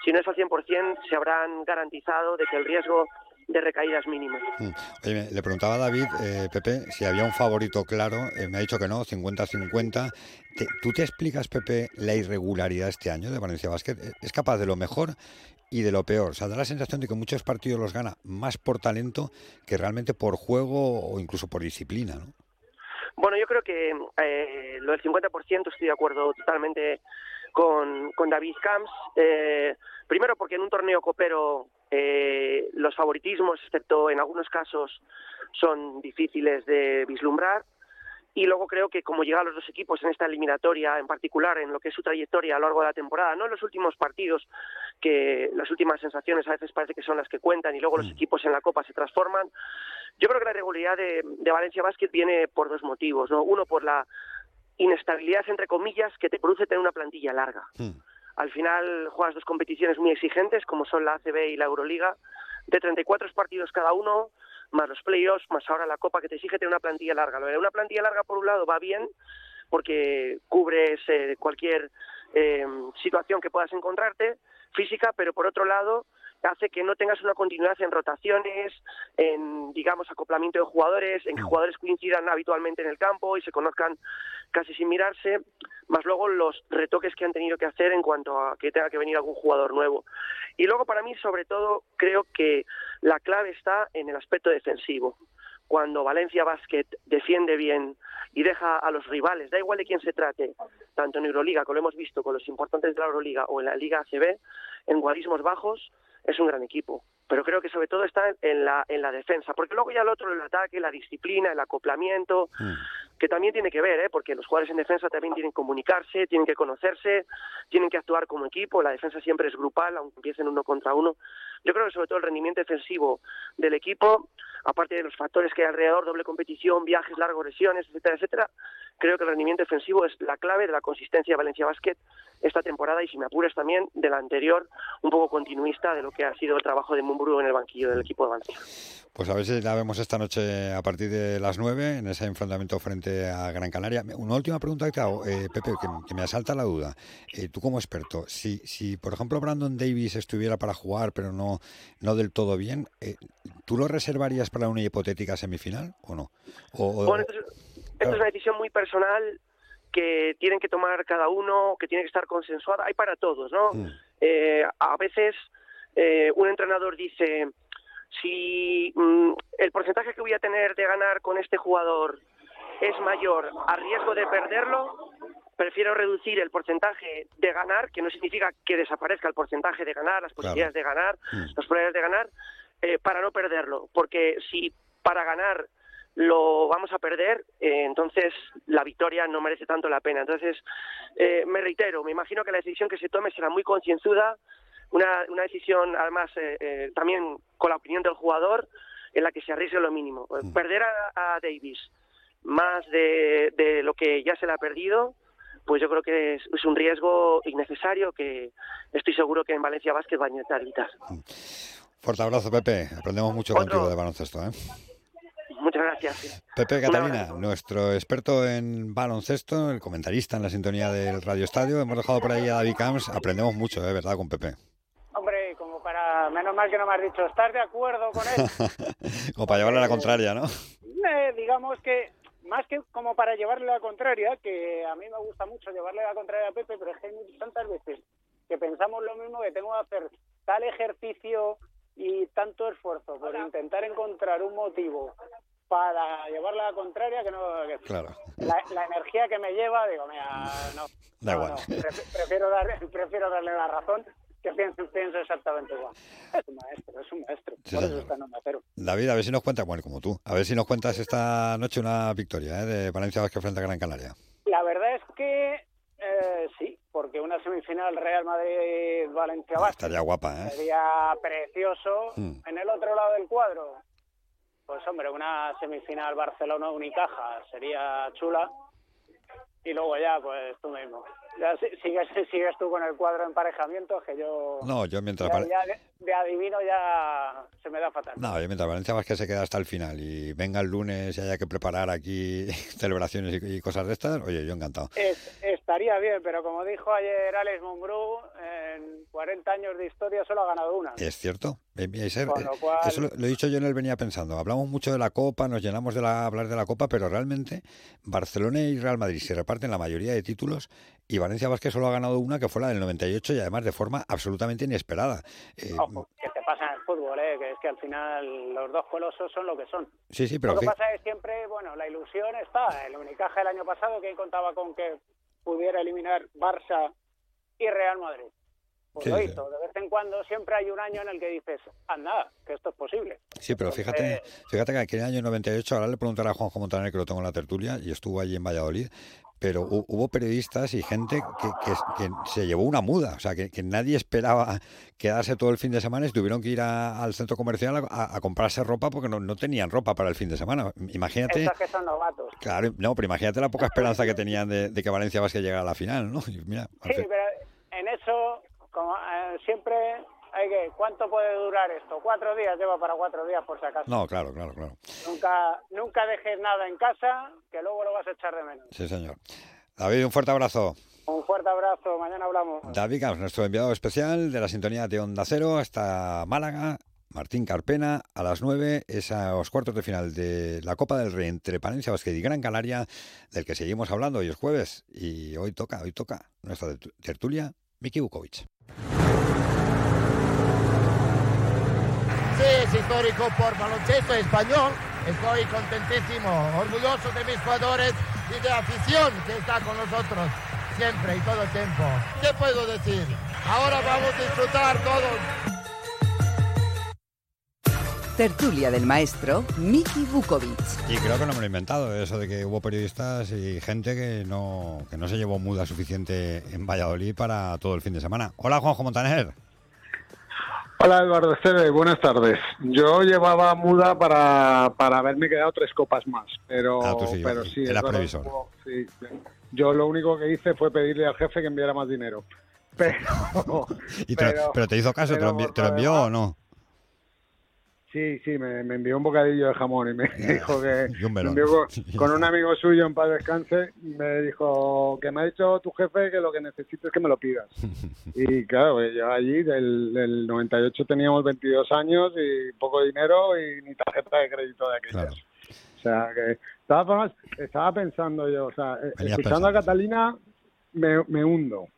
si no es al 100%, se habrán garantizado de que el riesgo de recaídas mínimo. Mm. Oye, le preguntaba a David, eh, Pepe, si había un favorito claro. Eh, me ha dicho que no, 50-50. ¿Tú te explicas, Pepe, la irregularidad este año de Valencia Basket? ¿Es capaz de lo mejor y de lo peor? O sea, da la sensación de que muchos partidos los gana más por talento que realmente por juego o incluso por disciplina, ¿no? Bueno, yo creo que eh, lo del 50% estoy de acuerdo totalmente con, con David Camps. Eh, primero porque en un torneo copero eh, los favoritismos, excepto en algunos casos, son difíciles de vislumbrar. Y luego creo que como llegan los dos equipos en esta eliminatoria, en particular en lo que es su trayectoria a lo largo de la temporada, no en los últimos partidos, que las últimas sensaciones a veces parece que son las que cuentan y luego los equipos en la Copa se transforman. Yo creo que la irregularidad de, de Valencia Basket viene por dos motivos. ¿no? Uno, por la inestabilidad, entre comillas, que te produce tener una plantilla larga. Al final juegas dos competiciones muy exigentes, como son la ACB y la Euroliga, de 34 partidos cada uno, más los playoffs, más ahora la Copa, que te exige tener una plantilla larga. Una plantilla larga, por un lado, va bien, porque cubres eh, cualquier eh, situación que puedas encontrarte física, pero por otro lado, hace que no tengas una continuidad en rotaciones, en, digamos, acoplamiento de jugadores, en que mm. jugadores coincidan habitualmente en el campo y se conozcan casi sin mirarse, más luego los retoques que han tenido que hacer en cuanto a que tenga que venir algún jugador nuevo. Y luego, para mí, sobre todo, creo que la clave está en el aspecto defensivo cuando Valencia Basket defiende bien y deja a los rivales, da igual de quién se trate, tanto en Euroliga, como lo hemos visto con los importantes de la Euroliga o en la Liga ACB, en guarismos bajos, es un gran equipo. Pero creo que sobre todo está en la, en la defensa, porque luego ya el otro, el ataque, la disciplina, el acoplamiento, mm. Que también tiene que ver, ¿eh? porque los jugadores en defensa también tienen que comunicarse, tienen que conocerse, tienen que actuar como equipo, la defensa siempre es grupal, aunque empiecen uno contra uno. Yo creo que sobre todo el rendimiento defensivo del equipo, aparte de los factores que hay alrededor, doble competición, viajes largos, lesiones, etcétera, etcétera, creo que el rendimiento defensivo es la clave de la consistencia de Valencia Basket esta temporada y si me apuras también de la anterior, un poco continuista de lo que ha sido el trabajo de Mumbrú en el banquillo del equipo de Valencia. Pues a ver si la vemos esta noche a partir de las 9 en ese enfrentamiento frente a Gran Canaria. Una última pregunta que te hago, eh, Pepe, que, me asalta la duda. Eh, tú como experto, si, si por ejemplo Brandon Davis estuviera para jugar pero no, no del todo bien, eh, ¿tú lo reservarías para una hipotética semifinal o no? bueno, esto, es una decisión muy personal que tienen que tomar cada uno, que tiene que estar consensuada. Hay para todos, ¿no? Mm. a veces un entrenador dice si mm, el porcentaje que voy a tener de ganar con este jugador es mayor a riesgo de perderlo, prefiero reducir el porcentaje de ganar, que no significa que desaparezca el porcentaje de ganar, las posibilidades de ganar, mm. las probabilidades de ganar, eh, para no perderlo. Porque si para ganar lo vamos a perder, eh, entonces la victoria no merece tanto la pena. Entonces, eh, me reitero, me imagino que la decisión que se tome será muy concienzuda, una, una decisión además eh, también con la opinión del jugador en la que se arriesgue lo mínimo. Mm. Perder a, Davis más de, de, lo que ya se le ha perdido, pues yo creo que es, un riesgo innecesario que estoy seguro que en Valencia Vázquez va a intentar evitar. Fuerte abrazo, Pepe. Aprendemos mucho contigo de baloncesto. ¿eh? Muchas gracias. Pepe Catalina, nuestro experto en baloncesto, el comentarista en la sintonía del Radio Estadio. Hemos dejado por ahí a David Camps. Aprendemos mucho, ¿eh? ¿verdad? Con Pepe menos mal que no me has dicho, ¿estás de acuerdo con él? como para llevarle a la contraria, ¿no? Eh, digamos que, más que como para llevarle a la contraria, que a mí me gusta mucho llevarle a la contraria a Pepe, pero es que hay tantas veces que pensamos lo mismo, que tengo que hacer tal ejercicio y tanto esfuerzo por intentar encontrar un motivo para llevarle a la contraria que no claro. la, energía que me lleva digo mira no, da igual. prefiero dar, prefiero darle la razón pienso, exactamente igual. Es un maestro, es un maestro. Por eso está en David, a ver si nos cuentas, bueno, como tú, a ver si nos cuentas esta noche una victoria ¿eh? de Valencia Vázquez frente a Gran Canaria. La verdad es que eh, sí, porque una semifinal Real Madrid-Valencia Vázquez estaría guapa, ¿eh? Sería precioso. Hmm. En el otro lado del cuadro, pues hombre, una semifinal Barcelona-Unicaja sería chula. Y luego ya, pues tú mismo. Ya sigues, sigues tú con el cuadro de emparejamiento, que yo... No, yo mientras... Ya, de, adivino ya se me da fatal. No, yo mientras Valencia que se queda hasta el final y venga el lunes y haya que preparar aquí celebraciones y, cosas de estas, oye, yo encantado. Es, estaría bien, pero como dijo ayer Alex Mumbrú, en 40 años de historia solo ha ganado una. Es cierto. Eh, cual- Eso lo he dicho yo en él venía pensando. Hablamos mucho de la Copa, nos llenamos de la, hablar de la Copa, pero realmente Barcelona y Real Madrid se reparten la mayoría de títulos y Valencia Vázquez solo ha ganado una que fue la del 98 y además de forma absolutamente inesperada. Eh, Ojo, que te pasa en el fútbol, ¿eh? que es que al final los dos colosos son lo que son. sí, sí, pero lo que pasa es que siempre, bueno, la ilusión está. El Unicaja el año pasado, que contaba con que pudiera eliminar Barça y Real Madrid. Pues Sí, lo sí. hizo. De vez en cuando siempre hay un año en el que dices, anda, que esto es posible. Sí, pero fíjate, fíjate que aquel año 98, ahora le preguntaré a Juanjo Montaner, que lo tengo en la tertulia, y estuvo allí en Valladolid, pero hu- hubo periodistas y gente que, que- que se llevó una muda, o sea, que, que nadie esperaba quedarse todo el fin de semana y tuvieron que ir a- al centro comercial a, comprarse ropa porque no, no tenían ropa para el fin de semana. Imagínate, Esas que son novatos. claro, no, pero imagínate la poca esperanza que tenían de, de que Valencia Vázquez llegara a la final, ¿no? Y mira, al Sí, pero en eso, como eh, siempre, hay que, ¿cuánto puede durar esto? Cuatro días, lleva para cuatro días por si acaso. no, claro, claro, claro. Nunca, nunca dejes nada en casa, que luego lo vas a echar de menos. Sí, señor. David, un fuerte abrazo. Un fuerte abrazo, mañana hablamos. David Camps, nuestro enviado especial de la sintonía de Onda Cero hasta Málaga. Martín Carpena a las 9, esos cuartos de final de la Copa del Rey entre Palencia Basket y Gran Canaria, del que seguimos hablando hoy es jueves y hoy toca, hoy toca nuestra tertu- tertulia, Miki Vukovic. Sí, es histórico por baloncesto español. Estoy contentísimo, orgulloso de mis jugadores y de la afición que está con nosotros siempre y todo el tiempo. ¿Qué puedo decir? Ahora vamos a disfrutar todos. Tertulia del maestro Miki Vukovic. Y creo que no me lo he inventado, eso de que hubo periodistas y gente que no, que no se llevó muda suficiente en Valladolid para todo el fin de semana. Hola Juanjo Montaner. Hola Eduardo Esteve, buenas tardes. Yo llevaba muda para, para haberme quedado tres copas más, pero, Ah, sí, pero sí, verdad, previsor. sí. Yo lo único que hice fue pedirle al jefe que enviara más dinero. Pero, Y te- pero, te hizo caso, ¿te lo, pero envi- te lo envió o no? Sí, sí, me, me envió un bocadillo de jamón y me dijo que Y un me melón. envió con, con un amigo suyo en paz descanse, me dijo que me ha dicho tu jefe que lo que necesito es que me lo pidas. Y claro, yo allí del, del 98 teníamos 22 años y poco dinero y ni tarjeta de crédito de aquellas. O sea que, formas, estaba pensando yo, o sea, Venías escuchando a Catalina me, me hundo.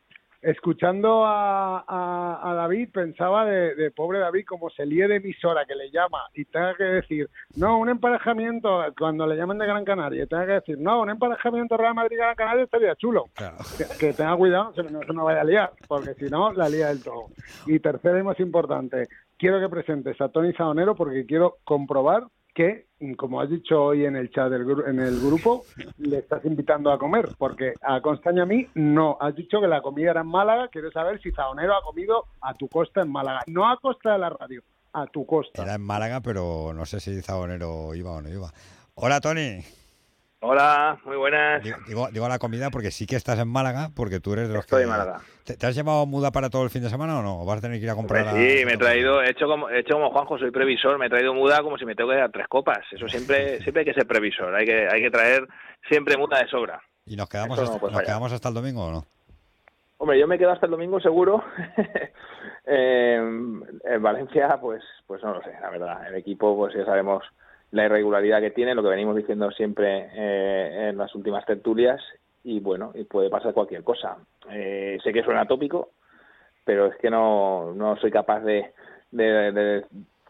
Escuchando a, a- a David, pensaba de, de pobre David como se líe de emisora que le llama y tenga que decir, no, un emparejamiento, cuando le llaman de Gran Canaria, y tenga que decir, no, un emparejamiento Real Madrid-Gran Canaria estaría chulo. Que, que tenga cuidado, se- no se nos vaya a liar, porque si no, la lía del todo. Y tercero y más importante, quiero que presentes a Tony Saonero porque quiero comprobar que, como has dicho hoy en el chat del gru- en el grupo, le estás invitando a comer, porque a Constaña a mí no. Has dicho que la comida era en Málaga, quiero saber si Saonero ha comido a tu costa en Málaga, no a costa de la radio, a tu costa. Era en Málaga, pero no sé si Zabonero iba o no iba. Hola, Tony. Hola, muy buenas. Digo, digo, digo a la comida porque sí que estás en Málaga, porque tú eres de los Estoy que... en Málaga. ¿Te, te has llevado muda para todo el fin de semana o no? ¿O vas a tener que ir a comprar a- Sí, me he traído, he hecho como, he hecho como Juanjo, soy previsor, me he traído muda como si me tengo que dar tres copas. Eso siempre, siempre hay que ser previsor, hay que, hay que traer siempre muda de sobra. ¿Y nos quedamos, no hasta, nos quedamos hasta el domingo o no? Hombre, yo me quedo hasta el domingo seguro. Eh, en Valencia, pues, pues no lo sé, la verdad. El equipo, pues ya sabemos la irregularidad que tiene, lo que venimos diciendo siempre eh, en las últimas tertulias, y bueno, y puede pasar cualquier cosa. Eh, sé que suena tópico, pero es que no, no soy capaz de, de,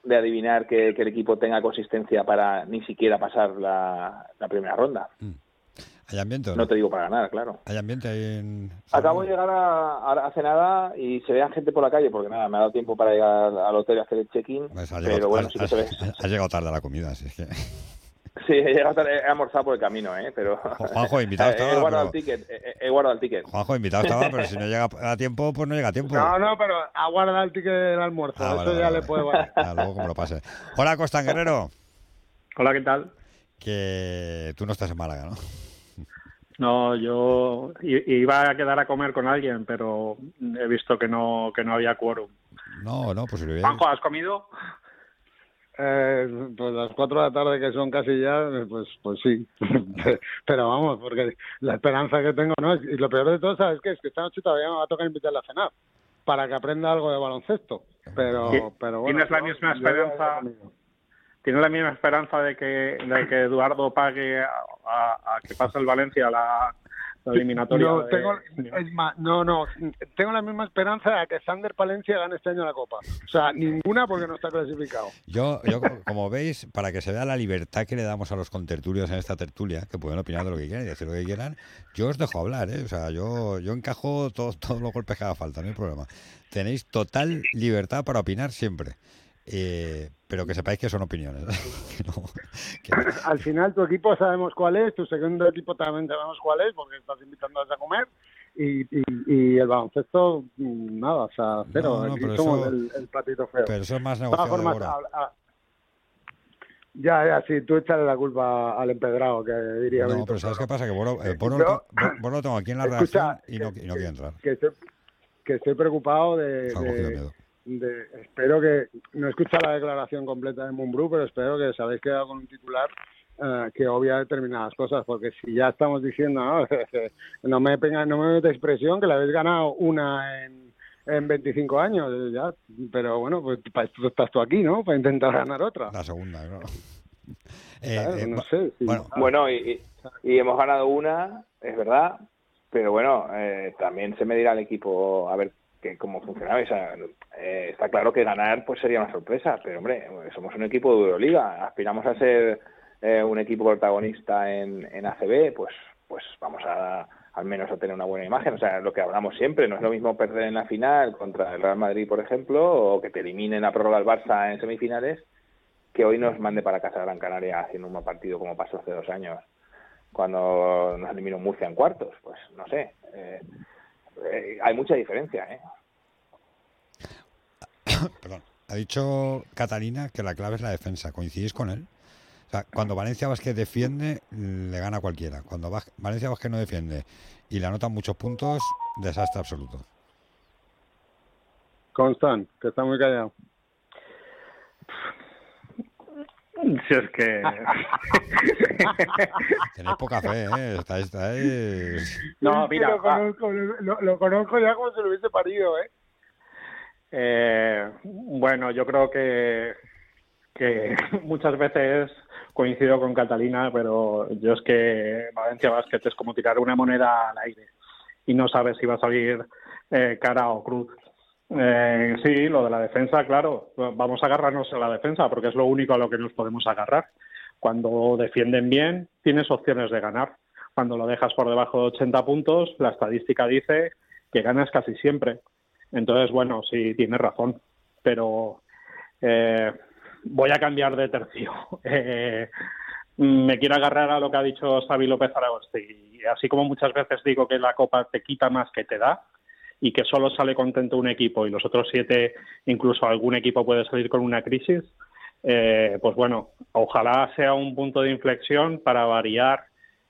adivinar que, el equipo tenga consistencia para ni siquiera pasar la, la primera ronda. ¿Hay ambiente o No te digo para ganar, claro. ¿Hay ambiente ahí en...? Acabo de llegar a, a- hace nada y se veía gente por la calle, porque nada, me ha dado tiempo para llegar al hotel y hacer el check-in. Pues pero llegado, bueno, has- sí que se ve. has- has llegado tarde a la comida, así es que... Sí, he llegado tarde, he almorzado por el camino, ¿eh? Pero. Juanjo, invitado he, estaba, he guardado pero- el ticket, he, he guardado el ticket. Juanjo, invitado estaba, pero si no llega a tiempo, pues no llega a tiempo. No, no, pero aguarda el ticket del almuerzo, Ah, eso vale, ya vale, le puede valer. Ah, luego como lo pase. Hola, Costan Guerrero. Hola, ¿qué tal? Que tú no estás en Málaga, ¿no? No, yo i- iba a quedar a comer con alguien, pero he visto que no que no había quórum. No, no, pues si lo hubiera- Juanjo, ¿has comido? Eh, pues las 4 de la tarde que son casi ya, pues pues sí. Pero vamos, porque la esperanza que tengo, ¿no? Y lo peor de todo, ¿sabes qué? Es que esta noche todavía me va a tocar invitarle a cenar para que aprenda algo de baloncesto. Pero, pero bueno. ¿Tienes la ¿no? misma Yo esperanza? ¿Tienes la misma esperanza de que, de que Eduardo pague a, a- a que pase el Valencia a la, la eliminatoria? No, de- tengo, es más, no, no, tengo la misma esperanza de que Sander Palencia gane este año la Copa. O sea, ninguna porque no está clasificado. Yo, yo, co- como veis, para que se vea la libertad que le damos a los contertulios en esta tertulia, que pueden opinar de lo que quieran y decir lo que quieran, yo os dejo hablar, ¿eh? O sea, yo, yo encajo todos, todos los golpes que haga falta, no hay problema. Tenéis total libertad para opinar siempre. Eh, pero que sepáis que son opiniones. Que no- que- Al final tu equipo sabemos cuál es, tu segundo equipo también sabemos cuál es porque estás invitándoles a comer y, y, y el baloncesto, mm, nada, o sea, cero. No, no, Aquí pero somos eso- el, el patito feo. pero eso es más negociado de formas, ahora. a- a- ya, ya, sí, tú échale la culpa al empedrado, que diría No, pero ¿sabes qué pasa? Que Boro, eh, Yo- lo, tengo- Boro lo tengo aquí en la Escucha, redacción y no, y no quiere entrar. que estoy, que estoy preocupado de. De- espero que no he escuchado la declaración completa de Mumbrú, pero espero que os habéis quedado con un titular eh, que obvia determinadas cosas, porque si ya estamos diciendo, no, no me pega, no me metáis presión, que la habéis ganado una en, en 25 años, eh, ya, pero bueno, pues para esto estás tú aquí, ¿no? Para intentar ganar otra. La segunda, claro. Claro, eh, no sé. sí. bueno, Bueno, y, y- y hemos ganado una, es verdad, pero bueno, eh, también se medirá el equipo a ver que, cómo funcionaba. O eh, está claro que ganar pues sería una sorpresa, pero hombre, somos un equipo de Euroliga, aspiramos a ser eh, un equipo protagonista en, en ACB, pues, pues vamos a al menos a tener una buena imagen. O sea, lo que hablamos siempre, no es lo mismo perder en la final contra el Real Madrid, por ejemplo, o que te eliminen a prórroga el Barça en semifinales, que hoy nos mande para casa Gran Canaria haciendo un partido como pasó hace dos años cuando nos eliminó Murcia en cuartos. Pues no sé. eh, eh, hay mucha diferencia, ¿eh? Perdón. Ha dicho Catalina que la clave es la defensa. ¿Coincidís con él? O sea, cuando Valencia Vázquez defiende, le gana a cualquiera. Cuando Vaz- Valencia Vázquez no defiende y le anotan muchos puntos, desastre absoluto. Constant, que está muy callado. Si es que... Tenéis poca fe, ¿eh? Estáis, estáis- No, Es que mira, Lo conozco, lo, lo conozco ya como si lo hubiese parido, ¿eh? Eh, bueno, yo creo que, que muchas veces coincido con Catalina, pero yo es que Valencia Basket es como tirar una moneda al aire y no sabes si va a salir eh, cara o cruz. Eh, sí, lo de la defensa, claro, vamos a agarrarnos a la defensa porque es lo único a lo que nos podemos agarrar. Cuando defienden bien, tienes opciones de ganar. Cuando lo dejas por debajo de 80 puntos, la estadística dice que ganas casi siempre. Entonces, bueno, sí, tienes razón, pero eh, voy a cambiar de tercio. Eh, me quiero agarrar a lo que ha dicho Xavi López Aragosti. Así como muchas veces digo que la Copa te quita más que te da y que solo sale contento un equipo y los otros siete, incluso algún equipo puede salir con una crisis, eh, pues bueno, ojalá sea un punto de inflexión para variar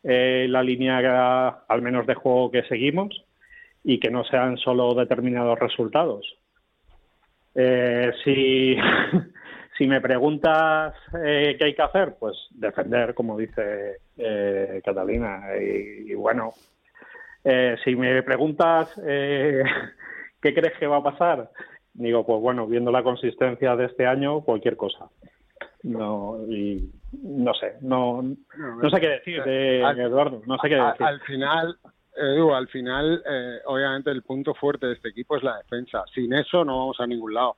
eh, la línea, al menos de juego que seguimos, y que no sean solo determinados resultados. Eh, si, me preguntas eh, qué hay que hacer, pues defender, como dice eh, Catalina. Y bueno, eh, si me preguntas eh, qué crees que va a pasar, digo, pues bueno, viendo la consistencia de este año, cualquier cosa. No, y no sé, no, no sé qué decir, eh, Al- Eduardo, no sé qué decir. Al final, Edu, al final, eh, obviamente el punto fuerte de este equipo es la defensa. Sin eso no vamos a ningún lado.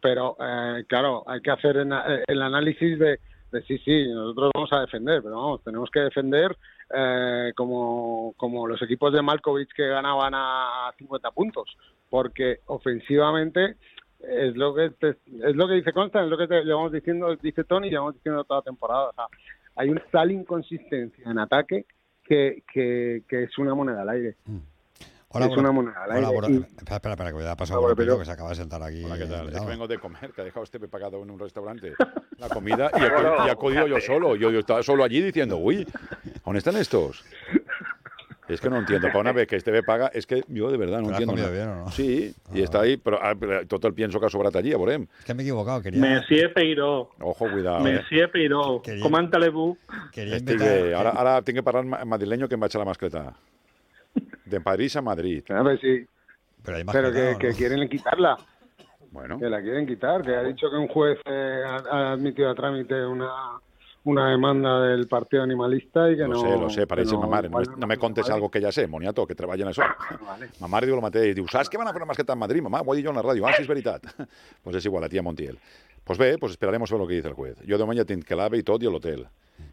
Pero, eh, claro, hay que hacer en- eh, el análisis de, de sí, sí, nosotros vamos a defender, pero vamos, tenemos que defender eh, como, como los equipos de Malkovich que ganaban a 50 puntos, porque ofensivamente es lo que te- es lo que dice Constant, es lo que te, llevamos diciendo, dice Tony, llevamos diciendo toda la temporada. O sea, hay una tal inconsistencia en ataque que, que, que es una moneda al aire. Hola, es una moneda. Hola, Boro- Y- Espera, espera, espera, que me ha pasado Hola, por el que se acaba de sentar aquí. Hola, ¿qué tal? Es que vengo de comer, que ha dejado usted pagado en un restaurante la comida y, he, y he acudido yo solo. Yo, yo estaba solo allí diciendo, uy, ¿dónde están estos? Es que no entiendo. Para una vez que este paga, és que jo de verdad no ¿Te lo has entiendo. comido nada. bien o no? Sí, y está ahí, pero, ah, pero tot el pienso que ha sobrat allí, veurem. Es que me he equivocado, quería... Messier Peiró. Ojo, cuidado. eh. Messier Peiró. Quería- Com en Telebú. Quería Estic invitar- bé. Ara, ara tinc que en madrileño que em vaig a la mascleta. De París a Madrid. A ver, sí. Pero, hay Pero que, mascletado, que ¿no? quieren quitarla. Bueno. Que la quieren quitar, que ha dicho que un juez eh, ha, ha admitido a trámite una, una demanda del Partido Animalista y que Lo no... sé, lo sé, pareix que no. No, me- no me contes vale. algo que ja sé, moniato, que treballa en això. Vale. Ma mare diu el mateix, diu, saps que van a fer una masqueta en Madrid, mamà? Ho he dit jo en la ràdio, ah, sí, és veritat. pues és igual, la tia Montiel. Pues bé, pues esperaremos a ver lo que dice el juez. Jo de ja tinc que l'AVE i tot i l'hotel.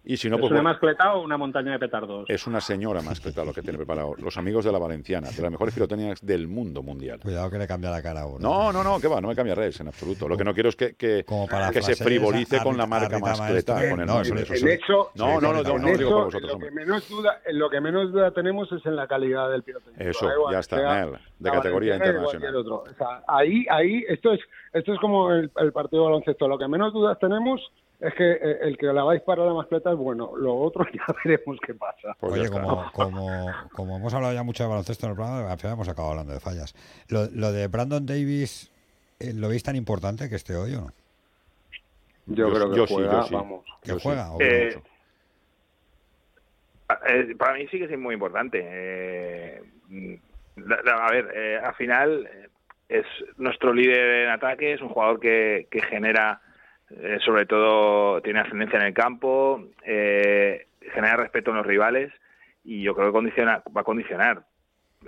Y si no, ¿Es pues una bueno, mascleta o una montaña de petardos? es una señora mascleta lo que tiene preparado. Los amigos de la Valenciana, de las mejores pirotécnicas del mundo mundial. Cuidado que le cambia la cara a uno. No, no, no, que va, no me cambia res en absoluto. Lo que no quiero es que, que, para que se frivolice a- con la marca mascleta, con el nombre. eso- eso, No, no, no, no, en no lo digo eso, vosotros, lo que menos duda, lo que menos duda tenemos es en la calidad del pilotécnico. Eso, ya está, Nel, de categoría internacional. otro. O sea, ahí, ahí, esto es, esto es como el, el partido de baloncesto. Lo que menos dudas tenemos es que eh, el que la vais para la mascleta es bueno. Lo otro ya veremos qué pasa. Pues Oye, como, como, como hemos hablado ya mucho de baloncesto en el programa, al final hemos acabado hablando de fallas. Lo, lo de Brandon Davis, eh, ¿lo veis tan importante que esté hoy o no? Yo, creo que yo sí, juega, yo sí. vamos. ¿Que Yo sí. juega? Eh, mucho? Eh, para mí sí que es muy importante. Eh, la- la- a ver, eh, al final es nuestro líder en ataque, es un jugador que, que genera, eh, sobre todo, tiene ascendencia en el campo, eh, genera respeto en los rivales y yo creo que condiciona, va a condicionar.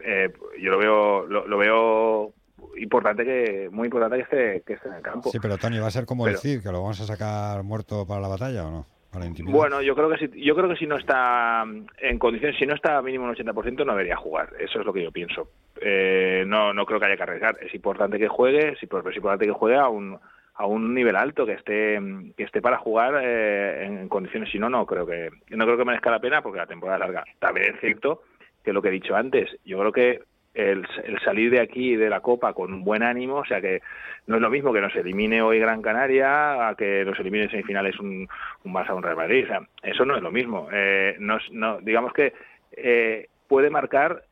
Eh, yo lo veo, lo, lo veo importante que, muy importante que esté, que esté en el campo. Sí, pero Tony, ¿va a ser como Pero- decir que lo vamos a sacar muerto para la batalla o no? Para la. Bueno, yo creo que si, yo creo que si no está en condiciones, si no está mínimo un 80%, no debería jugar. Eso es lo que yo pienso. Eh, no, no creo que haya que arriesgar. Es importante que juegue, impor- es importante que juegue a un a un nivel alto, que esté que esté para jugar eh, en condiciones. Si no, no creo que no creo que merezca la pena porque la temporada es larga. También es cierto que lo que he dicho antes, yo creo que el, el salir de aquí de la Copa con un buen ánimo, o sea que no es lo mismo que nos elimine hoy Gran Canaria a que nos elimine en semifinales un, un Barça un Real Madrid, o sea, eso no es lo mismo. Eh, no, no- digamos que eh, puede marcar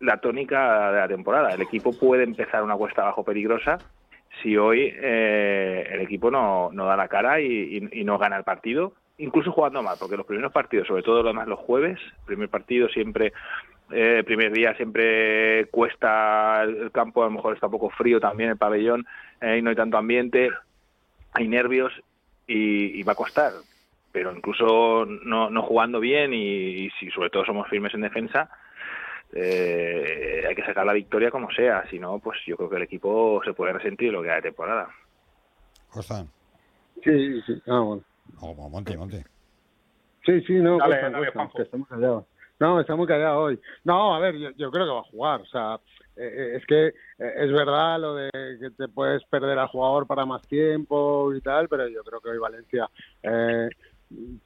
la tónica de la temporada. El equipo puede empezar una cuesta abajo peligrosa si hoy eh, el equipo no, no da la cara y, y- no gana el partido, incluso jugando mal, porque los primeros partidos, sobre todo además los jueves, primer partido siempre, eh, primer día siempre cuesta el campo, a lo mejor está un poco frío también el pabellón eh, y no hay tanto ambiente, hay nervios y, va a costar. Pero incluso no, no jugando bien y si sobre todo somos firmes en defensa, eh, hay que sacar la victoria como sea. Si no, pues yo creo que el equipo se puede resentir lo que hay de temporada. Costa. Sí, sí. Ah, bueno. O o Monty, Monty. Sí, sí, no, Dale, Costa, dale, Costa, Juanjo. que estamos callados. No, está muy callado hoy. No, a ver, yo, yo creo que va a jugar. O sea, eh, eh, es que eh, es verdad lo de que te puedes perder al jugador para más tiempo y tal, pero yo creo que hoy Valencia, eh,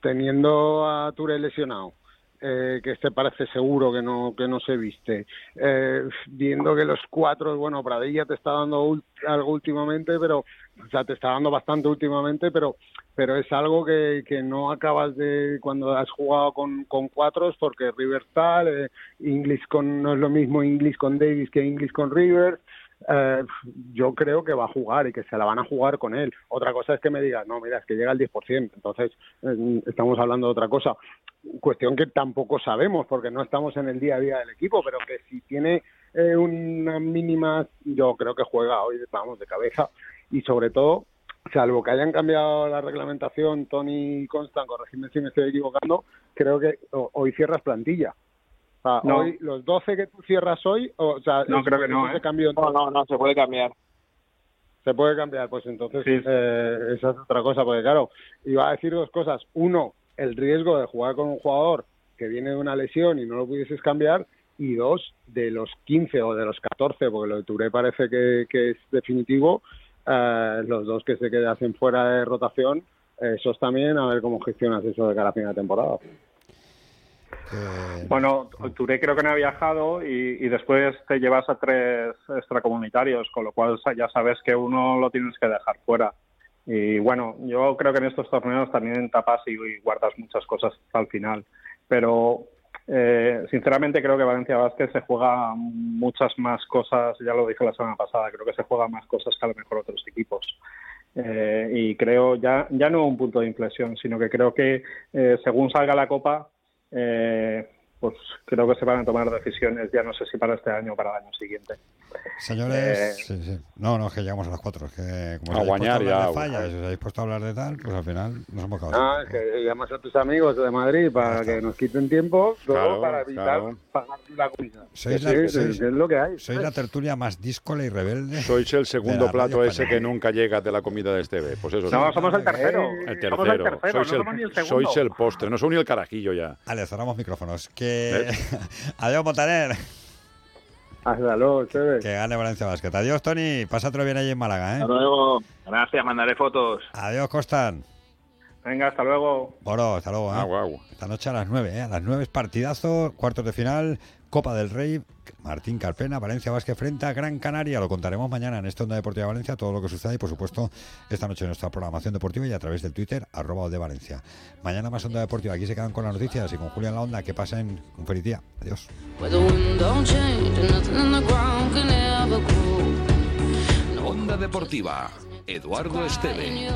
teniendo a Touré lesionado, eh, que este parece seguro que no que no se viste, eh, viendo que los cuatro, bueno, Pradilla te está dando algo últimamente, pero, o sea, te está dando bastante últimamente, pero pero es algo que, que no acabas de cuando has jugado con, con porque Rivers tal, eh, Inglis con no es lo mismo Inglis con Davis que Inglis con Rivers. Eh, yo creo que va a jugar y que se la van a jugar con él. Otra cosa es que me digas, no, mira, es que llega al 10%, entonces eh, estamos hablando de otra cosa. Cuestión que tampoco sabemos porque no estamos en el día a día del equipo, pero que si tiene eh, una mínima, yo creo que juega hoy, vamos, de cabeza y sobre todo salvo que hayan cambiado la reglamentación, Tony y Constant, corregidme si me estoy equivocando, creo que hoy cierras plantilla. O sea, No. hoy, los 12 que tú cierras hoy, o sea, No, creo que no, ¿eh? cambió No, no, no, se puede cambiar. se puede cambiar, pues entonces Sí. eh, esa es otra cosa, porque claro, iba a decir dos cosas. Uno, el riesgo de jugar con un jugador que viene de una lesión y no lo pudieses cambiar. Y dos, de los 15 o de los 14, porque lo de Touré parece que, que es definitivo, eh, los dos que se quedasen fuera de rotación, esos también, a ver cómo gestionas eso de cara a final de temporada. Bueno, Touré creo que no ha viajado y, después te llevas a tres extracomunitarios, con lo cual ya sabes que uno lo tienes que dejar fuera. Y bueno, yo creo que en estos torneos también tapas y, guardas muchas cosas al final. Pero eh, sinceramente creo que Valencia Vázquez se juega muchas más cosas, ya lo dije la semana pasada, creo que se juega más cosas que a lo mejor otros equipos. Eh, y creo ya, ya no un punto de inflexión, sino que creo que eh, según salga la Copa, eh, pues creo que se van a tomar decisiones, ya no sé si para este año o para el año siguiente. Señores, Eh, sí, sí. no, no, es que llegamos a las cuatro. Es que como A os habéis puesto ya, de fallas, os habéis puesto a hablar de tal, pues al final nos hemos quedado. Ah, es que llamas a tus amigos de Madrid para que nos quiten tiempo, luego Claro, para evitar claro. pagar la comida. Sois la, sí, sois- es lo que hay. sois la tertulia más díscola y rebelde. Sois el segundo plato radio ese que nunca llega de la comida de Esteve. Pues eso. No, somos el tercero. El Somos el tercero. tercero, sois, no el, somos ni el segundo. sois el postre, no soy ni el carajillo ya. Vale, cerramos micrófonos. Que... ¿Eh? Adiós, Montaner. Hasta luego, chévere. Que gane Valencia Basket. Adiós, Tony. Pásatelo bien ahí en Málaga, ¿eh? Hasta luego. Gracias, mandaré fotos. Adiós, Costan. Venga, hasta luego. Boro, hasta luego. ¿eh? Ah, Esta noche a las 9, ¿eh? A las 9 es partidazo, cuartos de final, Copa del Rey, Martín Carpena, Valencia Vázquez frente a Gran Canaria. Lo contaremos mañana en esta Onda Deportiva Valencia, todo lo que sucede y, por supuesto, esta noche en nuestra programación deportiva y a través del Twitter, arroba de Valencia. Mañana más Onda Deportiva. Aquí se quedan con las noticias y con Julián La Onda. Que pasen un feliz día. Adiós. Onda Deportiva. Eduardo Esteve.